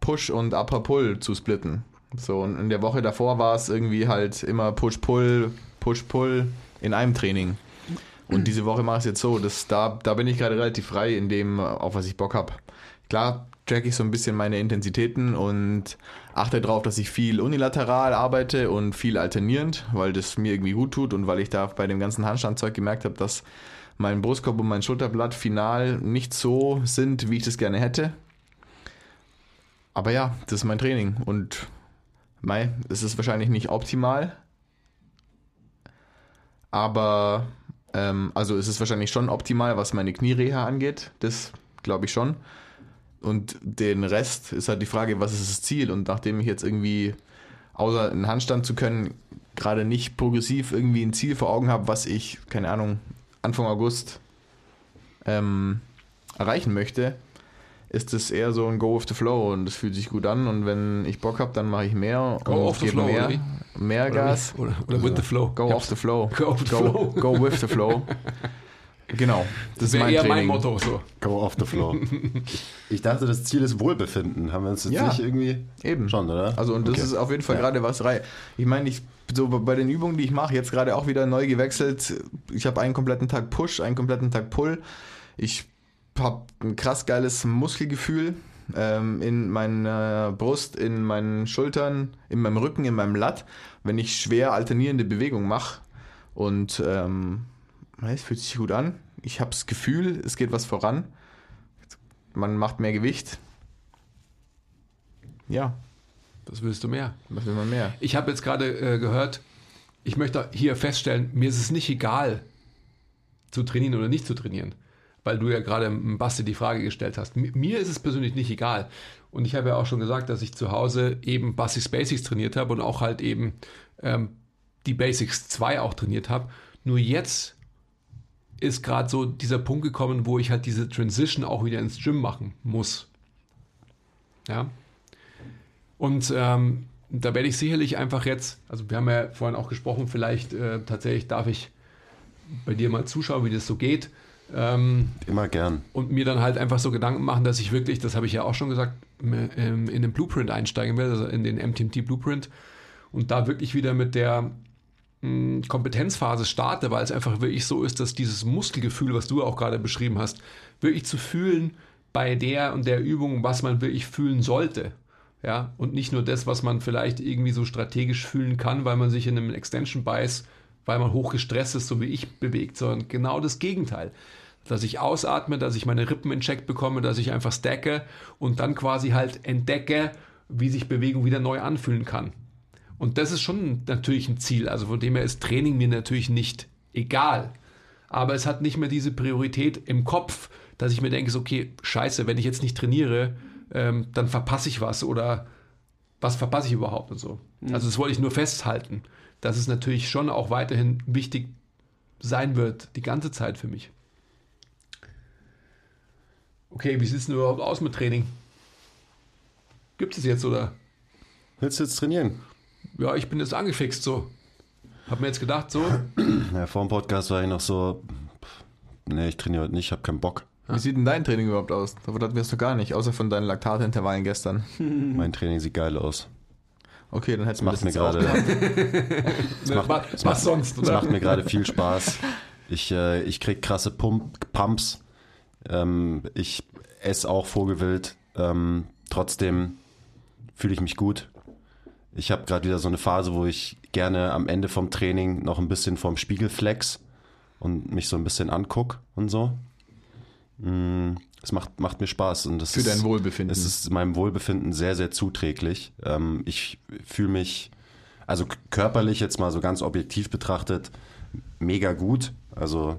Push und Upper Pull zu splitten. So, und in der Woche davor war es irgendwie halt immer Push-Pull, Push-Pull in einem Training. Und diese Woche mache ich es jetzt so, dass da, da bin ich gerade relativ frei in dem, auf was ich Bock habe. Klar track ich so ein bisschen meine Intensitäten und achte darauf, dass ich viel unilateral arbeite und viel alternierend, weil das mir irgendwie gut tut und weil ich da bei dem ganzen Handstandzeug gemerkt habe, dass mein Brustkorb und mein Schulterblatt final nicht so sind, wie ich das gerne hätte. Aber ja, das ist mein Training und mei, es ist wahrscheinlich nicht optimal, aber ähm, also es ist wahrscheinlich schon optimal, was meine Kniereha angeht, das glaube ich schon. Und den Rest ist halt die Frage, was ist das Ziel? Und nachdem ich jetzt irgendwie, außer einen Handstand zu können, gerade nicht progressiv irgendwie ein Ziel vor Augen habe, was ich, keine Ahnung, Anfang August ähm, erreichen möchte, ist es eher so ein Go with the Flow und es fühlt sich gut an und wenn ich Bock habe, dann mache ich mehr Go und off the gebe flow, mehr, mehr Gas. Oder, oder with the flow. Go off the flow. Go off the go, flow. go with the flow. Genau, das, Das ist wäre mein eher Training. mein Motto. So. Go off the floor. ich dachte, das Ziel ist Wohlbefinden. Haben wir uns jetzt Ja, nicht irgendwie. Eben. Schon, oder? Also und das Okay. ist auf jeden Fall Ja. gerade was rei. Ich meine, ich so bei den Übungen, die ich mache, jetzt gerade auch wieder neu gewechselt. Ich habe einen kompletten Tag Push, einen kompletten Tag Pull. Ich habe ein krass geiles Muskelgefühl ähm, in meiner Brust, in meinen Schultern, in meinem Rücken, in meinem Latt, wenn ich schwer alternierende Bewegungen mache. Und ähm, es fühlt sich gut an. Ich habe das Gefühl, es geht was voran. Man macht mehr Gewicht. Ja, Was willst du mehr? was will man mehr? Ich habe jetzt gerade äh, gehört, ich möchte hier feststellen, mir ist es nicht egal, zu trainieren oder nicht zu trainieren. Weil du ja gerade Basti die Frage gestellt hast. Mi- Mir ist es persönlich nicht egal. Und ich habe ja auch schon gesagt, dass ich zu Hause eben Bastis Basics trainiert habe und auch halt eben ähm, die Basics 2 auch trainiert habe. Nur jetzt ist gerade so dieser Punkt gekommen, wo ich halt diese Transition auch wieder ins Gym machen muss. Ja. Und ähm, da werde ich sicherlich einfach jetzt, also wir haben ja vorhin auch gesprochen, vielleicht äh, tatsächlich darf ich bei dir mal zuschauen, wie das so geht. Ähm, Immer gern. und mir dann halt einfach so Gedanken machen, dass ich wirklich, das habe ich ja auch schon gesagt, ähm, in den Blueprint einsteigen will, also in den MTMT Blueprint und da wirklich wieder mit der Kompetenzphase starte, weil es einfach wirklich so ist, dass dieses Muskelgefühl, was du auch gerade beschrieben hast, wirklich zu fühlen bei der und der Übung, was man wirklich fühlen sollte. Ja, und nicht nur das, was man vielleicht irgendwie so strategisch fühlen kann, weil man sich in einem Extension Bias, weil man hoch gestresst ist, so wie ich bewegt, sondern genau das Gegenteil. Dass ich ausatme, dass ich meine Rippen in Check bekomme, dass ich einfach stacke und dann quasi halt entdecke, wie sich Bewegung wieder neu anfühlen kann. Und das ist schon natürlich ein Ziel. Also von dem her ist Training mir natürlich nicht egal. Aber es hat nicht mehr diese Priorität im Kopf, dass ich mir denke, so, okay, scheiße, wenn ich jetzt nicht trainiere, ähm, dann verpasse ich was oder was verpasse ich überhaupt und so. Also das wollte ich nur festhalten. Das ist natürlich schon auch weiterhin wichtig sein wird, die ganze Zeit für mich. Okay, wie sieht es denn überhaupt aus mit Training? Gibt es jetzt oder? Willst du jetzt trainieren? Ja, ich bin jetzt angefixt so. Hab mir jetzt gedacht, so. Ja, vor dem Podcast war ich noch so, nee, ich trainiere heute nicht, ich habe keinen Bock. Wie sieht denn dein Training überhaupt aus? Davon hatten wir es doch gar nicht, außer von deinen Laktatintervallen gestern. Mein Training sieht geil aus. Okay, dann hättest du mir das auch gerade, es macht, was, es was macht, sonst? es macht mir gerade viel Spaß. Ich, äh, ich krieg krasse Pump, Pumps. Ähm, ich esse auch Vogelwild. Ähm, trotzdem fühle ich mich gut. Ich habe gerade wieder so eine Phase, wo ich gerne am Ende vom Training noch ein bisschen vorm Spiegel flex und mich so ein bisschen anguck und so. Mm, Es macht, macht mir Spaß und das Für ist, dein Wohlbefinden. Es ist meinem Wohlbefinden sehr, sehr zuträglich. Ähm, ich fühle mich, also körperlich jetzt mal so ganz objektiv betrachtet, mega gut. Also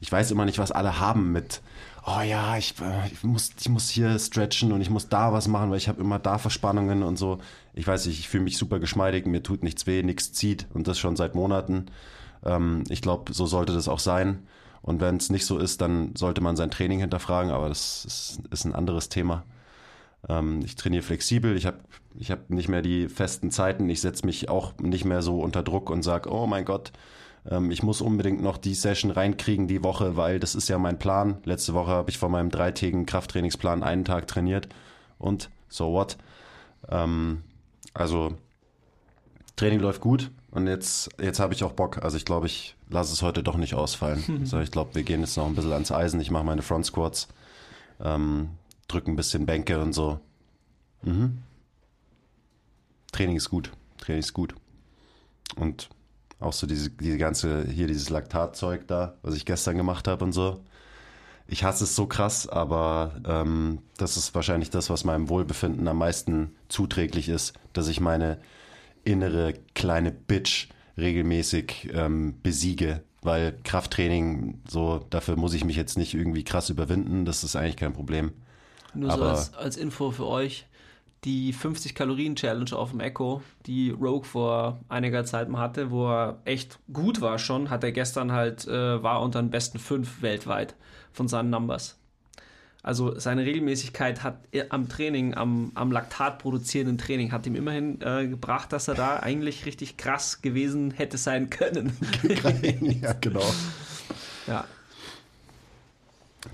ich weiß immer nicht, was alle haben mit, oh ja, ich, äh, ich, muss, ich muss hier stretchen und ich muss da was machen, weil ich habe immer da Verspannungen und so. Ich weiß nicht, ich fühle mich super geschmeidig, mir tut nichts weh, nichts zieht und das schon seit Monaten. Ähm, ich glaube, so sollte das auch sein. Und wenn es nicht so ist, dann sollte man sein Training hinterfragen, aber das ist, ist ein anderes Thema. Ähm, ich trainiere flexibel, ich habe ich hab nicht mehr die festen Zeiten, ich setze mich auch nicht mehr so unter Druck und sage, oh mein Gott, ähm, ich muss unbedingt noch die Session reinkriegen die Woche, weil das ist ja mein Plan. Letzte Woche habe ich von meinem dreitägigen Krafttrainingsplan einen Tag trainiert und so what. Ähm, also Training läuft gut und jetzt, jetzt habe ich auch Bock. Also ich glaube, ich lasse es heute doch nicht ausfallen. So, ich glaube, wir gehen jetzt noch ein bisschen ans Eisen. Ich mache meine Front Squats, ähm, drücke ein bisschen Bänke und so. Mhm. Training ist gut. Training ist gut. Und auch so diese, diese ganze, hier dieses Laktatzeug da, was ich gestern gemacht habe und so. Ich hasse es so krass, aber ähm, das ist wahrscheinlich das, was meinem Wohlbefinden am meisten zuträglich ist, dass ich meine innere kleine Bitch regelmäßig ähm, besiege. Weil Krafttraining, so, dafür muss ich mich jetzt nicht irgendwie krass überwinden, das ist eigentlich kein Problem. Nur so Aber- als, als Info für euch. Die 50 Kalorien Challenge auf dem Echo, die Rogue vor einiger Zeit mal hatte, wo er echt gut war schon, hat er gestern halt, äh, war unter den besten fünf weltweit von seinen Numbers. Also seine Regelmäßigkeit hat er am Training, am, am Laktat produzierenden Training, hat ihm immerhin äh, gebracht, dass er da eigentlich richtig krass gewesen hätte sein können. ja, genau. ja.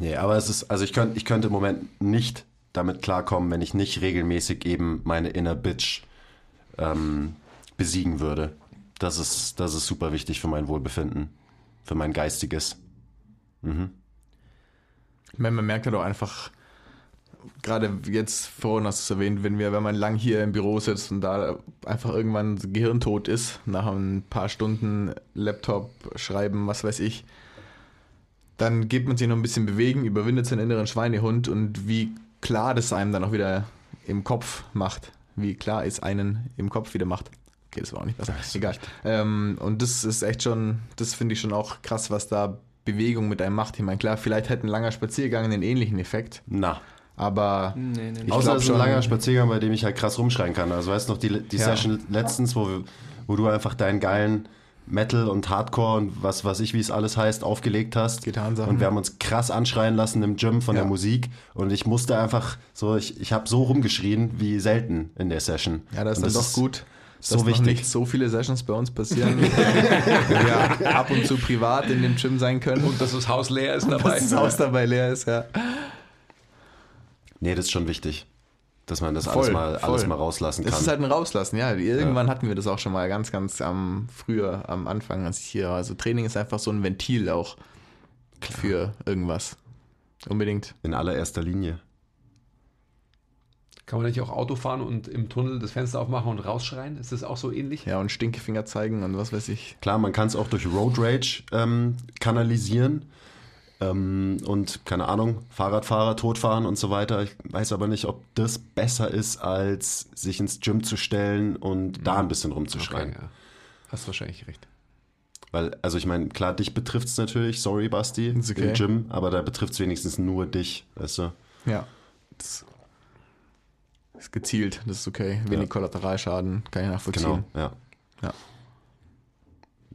Nee, aber es ist, also ich könnte, ich könnte im Moment nicht damit klarkommen, wenn ich nicht regelmäßig eben meine Inner Bitch ähm, besiegen würde. Das ist, das ist super wichtig für mein Wohlbefinden, für mein geistiges. Ich meine, man merkt ja doch einfach, gerade jetzt vorhin hast du es erwähnt, wenn wir, wenn man lang hier im Büro sitzt und da einfach irgendwann gehirntot ist, nach ein paar Stunden Laptop schreiben, was weiß ich, dann gibt man sich noch ein bisschen bewegen, überwindet seinen inneren Schweinehund und wie klar das einem dann auch wieder im Kopf macht. Wie klar es einen im Kopf wieder macht. Okay, das war auch nicht besser. Egal. Ähm, und das ist echt schon, das finde ich schon auch krass, was da Bewegung mit einem macht. Ich meine, klar, vielleicht hätte ein langer Spaziergang einen ähnlichen Effekt, Na. aber Nee, nee, Ich Außer es ist ein langer Spaziergang, bei dem ich halt krass rumschreien kann. Also weißt du noch, die, die Ja. Session letztens, wo, wir, wo du einfach deinen geilen Metal und Hardcore und was weiß ich, wie es alles heißt, aufgelegt hast. Gitarrensachen. Und wir haben uns krass anschreien lassen im Gym von Ja. der Musik. Und ich musste einfach so, ich, ich habe so rumgeschrien wie selten in der Session. ja, das und ist doch gut. so dass noch wichtig. nicht so viele Sessions bei uns passieren, wenn wir ab und zu privat in dem Gym sein können Und dass das Haus leer ist dabei. dass das Haus dabei leer ist, ja. Nee, das ist schon wichtig, dass man das Voll, alles, mal, alles mal rauslassen Es kann. ist halt ein Rauslassen, ja. Irgendwann hatten wir das auch schon mal ganz, ganz am früher, am Anfang, als ich hier war. Also Training ist einfach so ein Ventil auch für irgendwas. Unbedingt. in allererster Linie. Kann man nicht auch Auto fahren und im Tunnel das Fenster aufmachen und rausschreien? Ist das auch so ähnlich? Ja, und Stinkefinger zeigen und was weiß ich. Klar, man kann es auch durch Road Rage ähm, kanalisieren ähm, und keine Ahnung, Fahrradfahrer totfahren und so weiter. Ich weiß aber nicht, ob das besser ist, als sich ins Gym zu stellen und da ein bisschen rumzuschreien. Okay, ja. Hast wahrscheinlich recht. Weil, also ich meine, klar, dich betrifft es natürlich, sorry Basti, Ist okay. im Gym, aber da betrifft es wenigstens nur dich, weißt du? Ja. Das ist gezielt, das ist okay. Wenig Ja. Kollateralschaden, kann ich nachvollziehen. Genau, ja. Ja.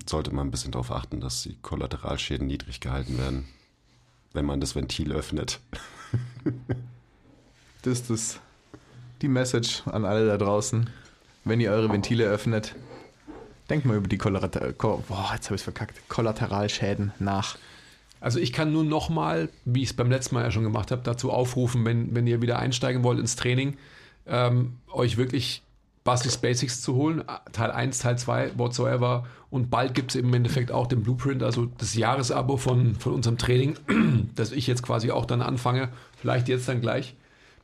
sollte man ein bisschen darauf achten, dass die Kollateralschäden niedrig gehalten werden, wenn man das Ventil öffnet. das ist die Message an alle da draußen. Wenn ihr eure Ventile öffnet, denkt mal über die Kollateral Boah, jetzt habe ich verkackt. Kollateralschäden nach. Also ich kann nur nochmal, wie ich es beim letzten Mal ja schon gemacht habe, dazu aufrufen, wenn, wenn ihr wieder einsteigen wollt ins Training, ähm, euch wirklich Bastis Basics zu holen. Teil 1, Teil 2, whatsoever. Und bald gibt es im Endeffekt auch den Blueprint, also das Jahresabo von, von unserem Training, das ich jetzt quasi auch dann anfange. Vielleicht jetzt dann gleich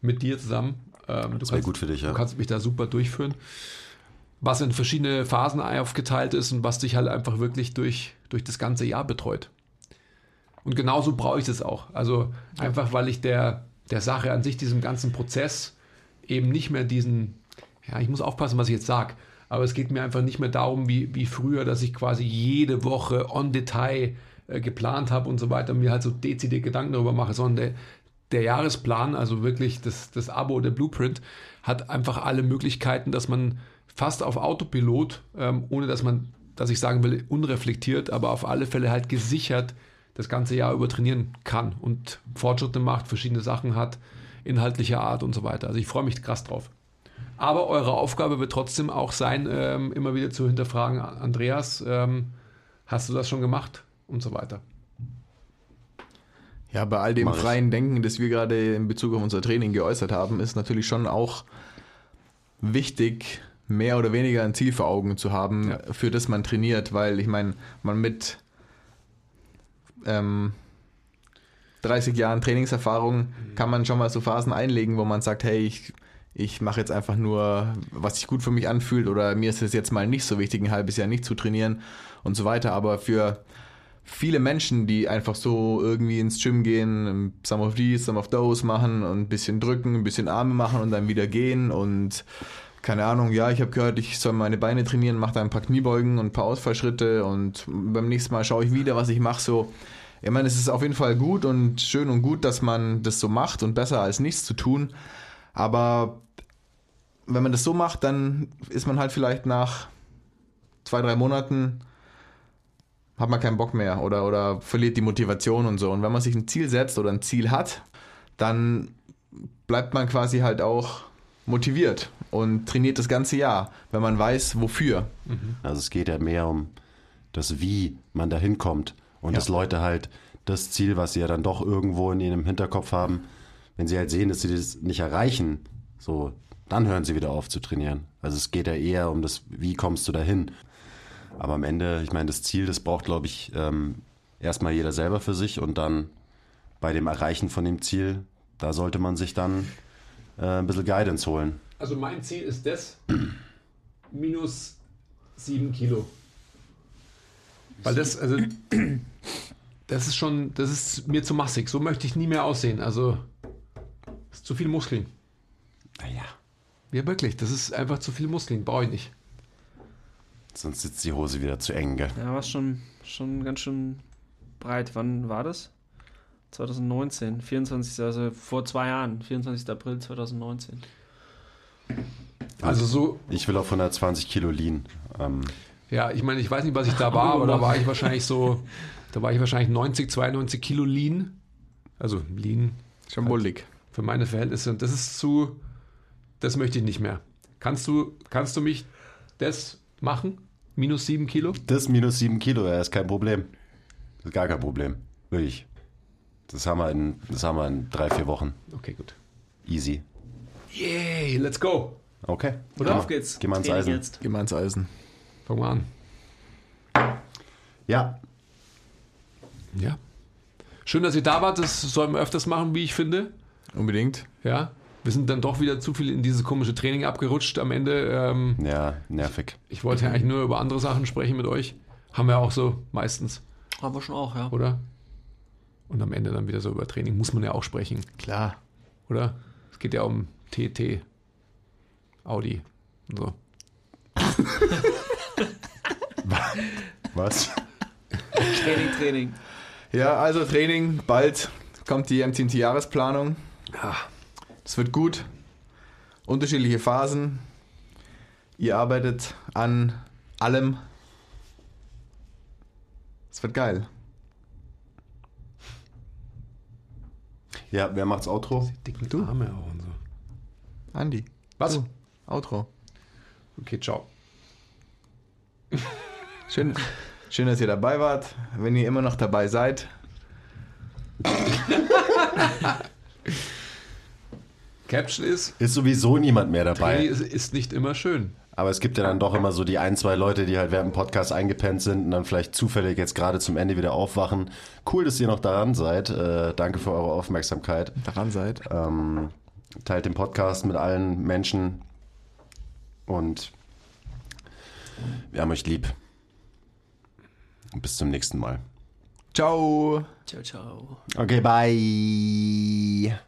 mit dir zusammen. Ähm, das wäre gut für dich, ja. Du kannst mich da super durchführen. Was in verschiedene Phasen aufgeteilt ist und was dich halt einfach wirklich durch, durch das ganze Jahr betreut. Und genauso brauche ich das auch. Also einfach, weil ich der, der Sache an sich, diesem ganzen Prozess, eben nicht mehr diesen, ja, ich muss aufpassen, was ich jetzt sage, aber es geht mir einfach nicht mehr darum, wie, wie früher, dass ich quasi jede Woche on Detail äh, geplant habe und so weiter, mir halt so dezidiert Gedanken darüber mache, sondern der, der Jahresplan, also wirklich das, das Abo, der Blueprint, hat einfach alle Möglichkeiten, dass man fast auf Autopilot, ähm, ohne dass man, dass ich sagen will, unreflektiert, aber auf alle Fälle halt gesichert das ganze Jahr über trainieren kann und Fortschritte macht, verschiedene Sachen hat, inhaltlicher Art und so weiter. Also ich freue mich krass drauf. Aber eure Aufgabe wird trotzdem auch sein, ähm, immer wieder zu hinterfragen, Andreas, ähm, hast du das schon gemacht und so weiter. Ja, bei all dem Mach freien ich. Denken, das wir gerade in Bezug auf unser Training geäußert haben, ist natürlich schon auch wichtig, mehr oder weniger ein Ziel vor Augen zu haben, ja. für das man trainiert, weil ich meine, man mit ähm, 30 Jahren Trainingserfahrung mhm. kann man schon mal so Phasen einlegen, wo man sagt, hey, ich, ich mache jetzt einfach nur, was sich gut für mich anfühlt oder mir ist es jetzt mal nicht so wichtig, ein halbes Jahr nicht zu trainieren und so weiter. Aber für viele Menschen, die einfach so irgendwie ins Gym gehen, some of these, some of those machen und ein bisschen drücken, ein bisschen Arme machen und dann wieder gehen und keine Ahnung, ja, ich habe gehört, ich soll meine Beine trainieren, mache da ein paar Kniebeugen und ein paar Ausfallschritte und beim nächsten Mal schaue ich wieder, was ich mache. So, ich meine, es ist auf jeden Fall gut und schön und gut, dass man das so macht und besser als nichts zu tun. Aber wenn man das so macht, dann ist man halt vielleicht nach zwei, drei Monaten hat man keinen Bock mehr oder, oder verliert die Motivation und so. Und wenn man sich ein Ziel setzt oder ein Ziel hat, dann bleibt man quasi halt auch motiviert und trainiert das ganze Jahr, wenn man weiß, wofür. Mhm. Also es geht ja mehr um das Wie man da hinkommt und ja. dass Leute halt das Ziel, was sie ja dann doch irgendwo in ihrem Hinterkopf haben, wenn sie halt sehen, dass sie das nicht erreichen, so, dann hören sie wieder auf zu trainieren. Also es geht ja eher um das, wie kommst du dahin. Aber am Ende, ich meine, das Ziel, das braucht, glaube ich, ähm, erstmal jeder selber für sich und dann bei dem Erreichen von dem Ziel, da sollte man sich dann äh, ein bisschen Guidance holen. Also mein Ziel ist das, minus sieben Kilo. Weil das, also, das ist schon, das ist mir zu massig. So möchte ich nie mehr aussehen. Also, das ist zu viel Muskeln. Naja. Ja, wirklich. Das ist einfach zu viel Muskeln. Brauche ich nicht. Sonst sitzt die Hose wieder zu eng, gell? Ja, war schon, schon ganz schön breit. Wann war das? 2019, 24. Also vor zwei Jahren, 24. April 2019. Also so. Ich will auf 120 Kilo lean. Ähm. Ja, ich meine, ich weiß nicht, was ich da war, aber da war ich wahrscheinlich so, da war ich wahrscheinlich 90, 92 Kilo lean. Also lean. Schon bullig. Halt für meine Verhältnisse. Und das ist zu, das möchte ich nicht mehr. Kannst du, kannst du mich das machen? Minus sieben Kilo? Das minus sieben Kilo, ja, ist kein Problem. Das ist gar kein Problem. Wirklich. Das haben wir in, das haben wir in drei, vier Wochen. Okay, gut. Easy. Yay, let's go. Okay. Oder auf geht's. Geh mal ins Eisen. Jetzt. Geh mal ins Eisen. Fangen wir an. Ja. Ja. Schön, dass ihr da wart. Das sollen wir öfters machen, wie ich finde. Unbedingt. Ja. Wir sind dann doch wieder zu viel in dieses komische Training abgerutscht am Ende. Ähm, ja, nervig. Ich wollte ja eigentlich nur über andere Sachen sprechen mit euch. Haben wir auch so meistens. Haben wir schon auch, ja. Oder? Und am Ende dann wieder so über Training muss man ja auch sprechen. Klar. Oder? Es geht ja um TT, Audi und so. Was? Training, Training. Ja, also Training, bald kommt die MTMT-Jahresplanung. Ja. Es wird gut. Unterschiedliche Phasen. Ihr arbeitet an allem. Es wird geil. Ja, wer macht's Outro? Dicken du? Arme auch und so. Andi. Was? Du. Outro. Okay, ciao. Schön, schön, dass ihr dabei wart. Wenn ihr immer noch dabei seid, Caption ist, Ist sowieso niemand mehr Dreh dabei. ist, ist nicht immer schön. Aber es gibt ja dann doch immer so die ein, zwei Leute, die halt während dem Podcast eingepennt sind und dann vielleicht zufällig jetzt gerade zum Ende wieder aufwachen. Cool, dass ihr noch daran seid. Äh, danke für eure Aufmerksamkeit. daran seid. Ähm, teilt den Podcast mit allen Menschen und wir haben euch lieb. Und bis zum nächsten Mal. Ciao. Ciao, ciao. Okay, bye.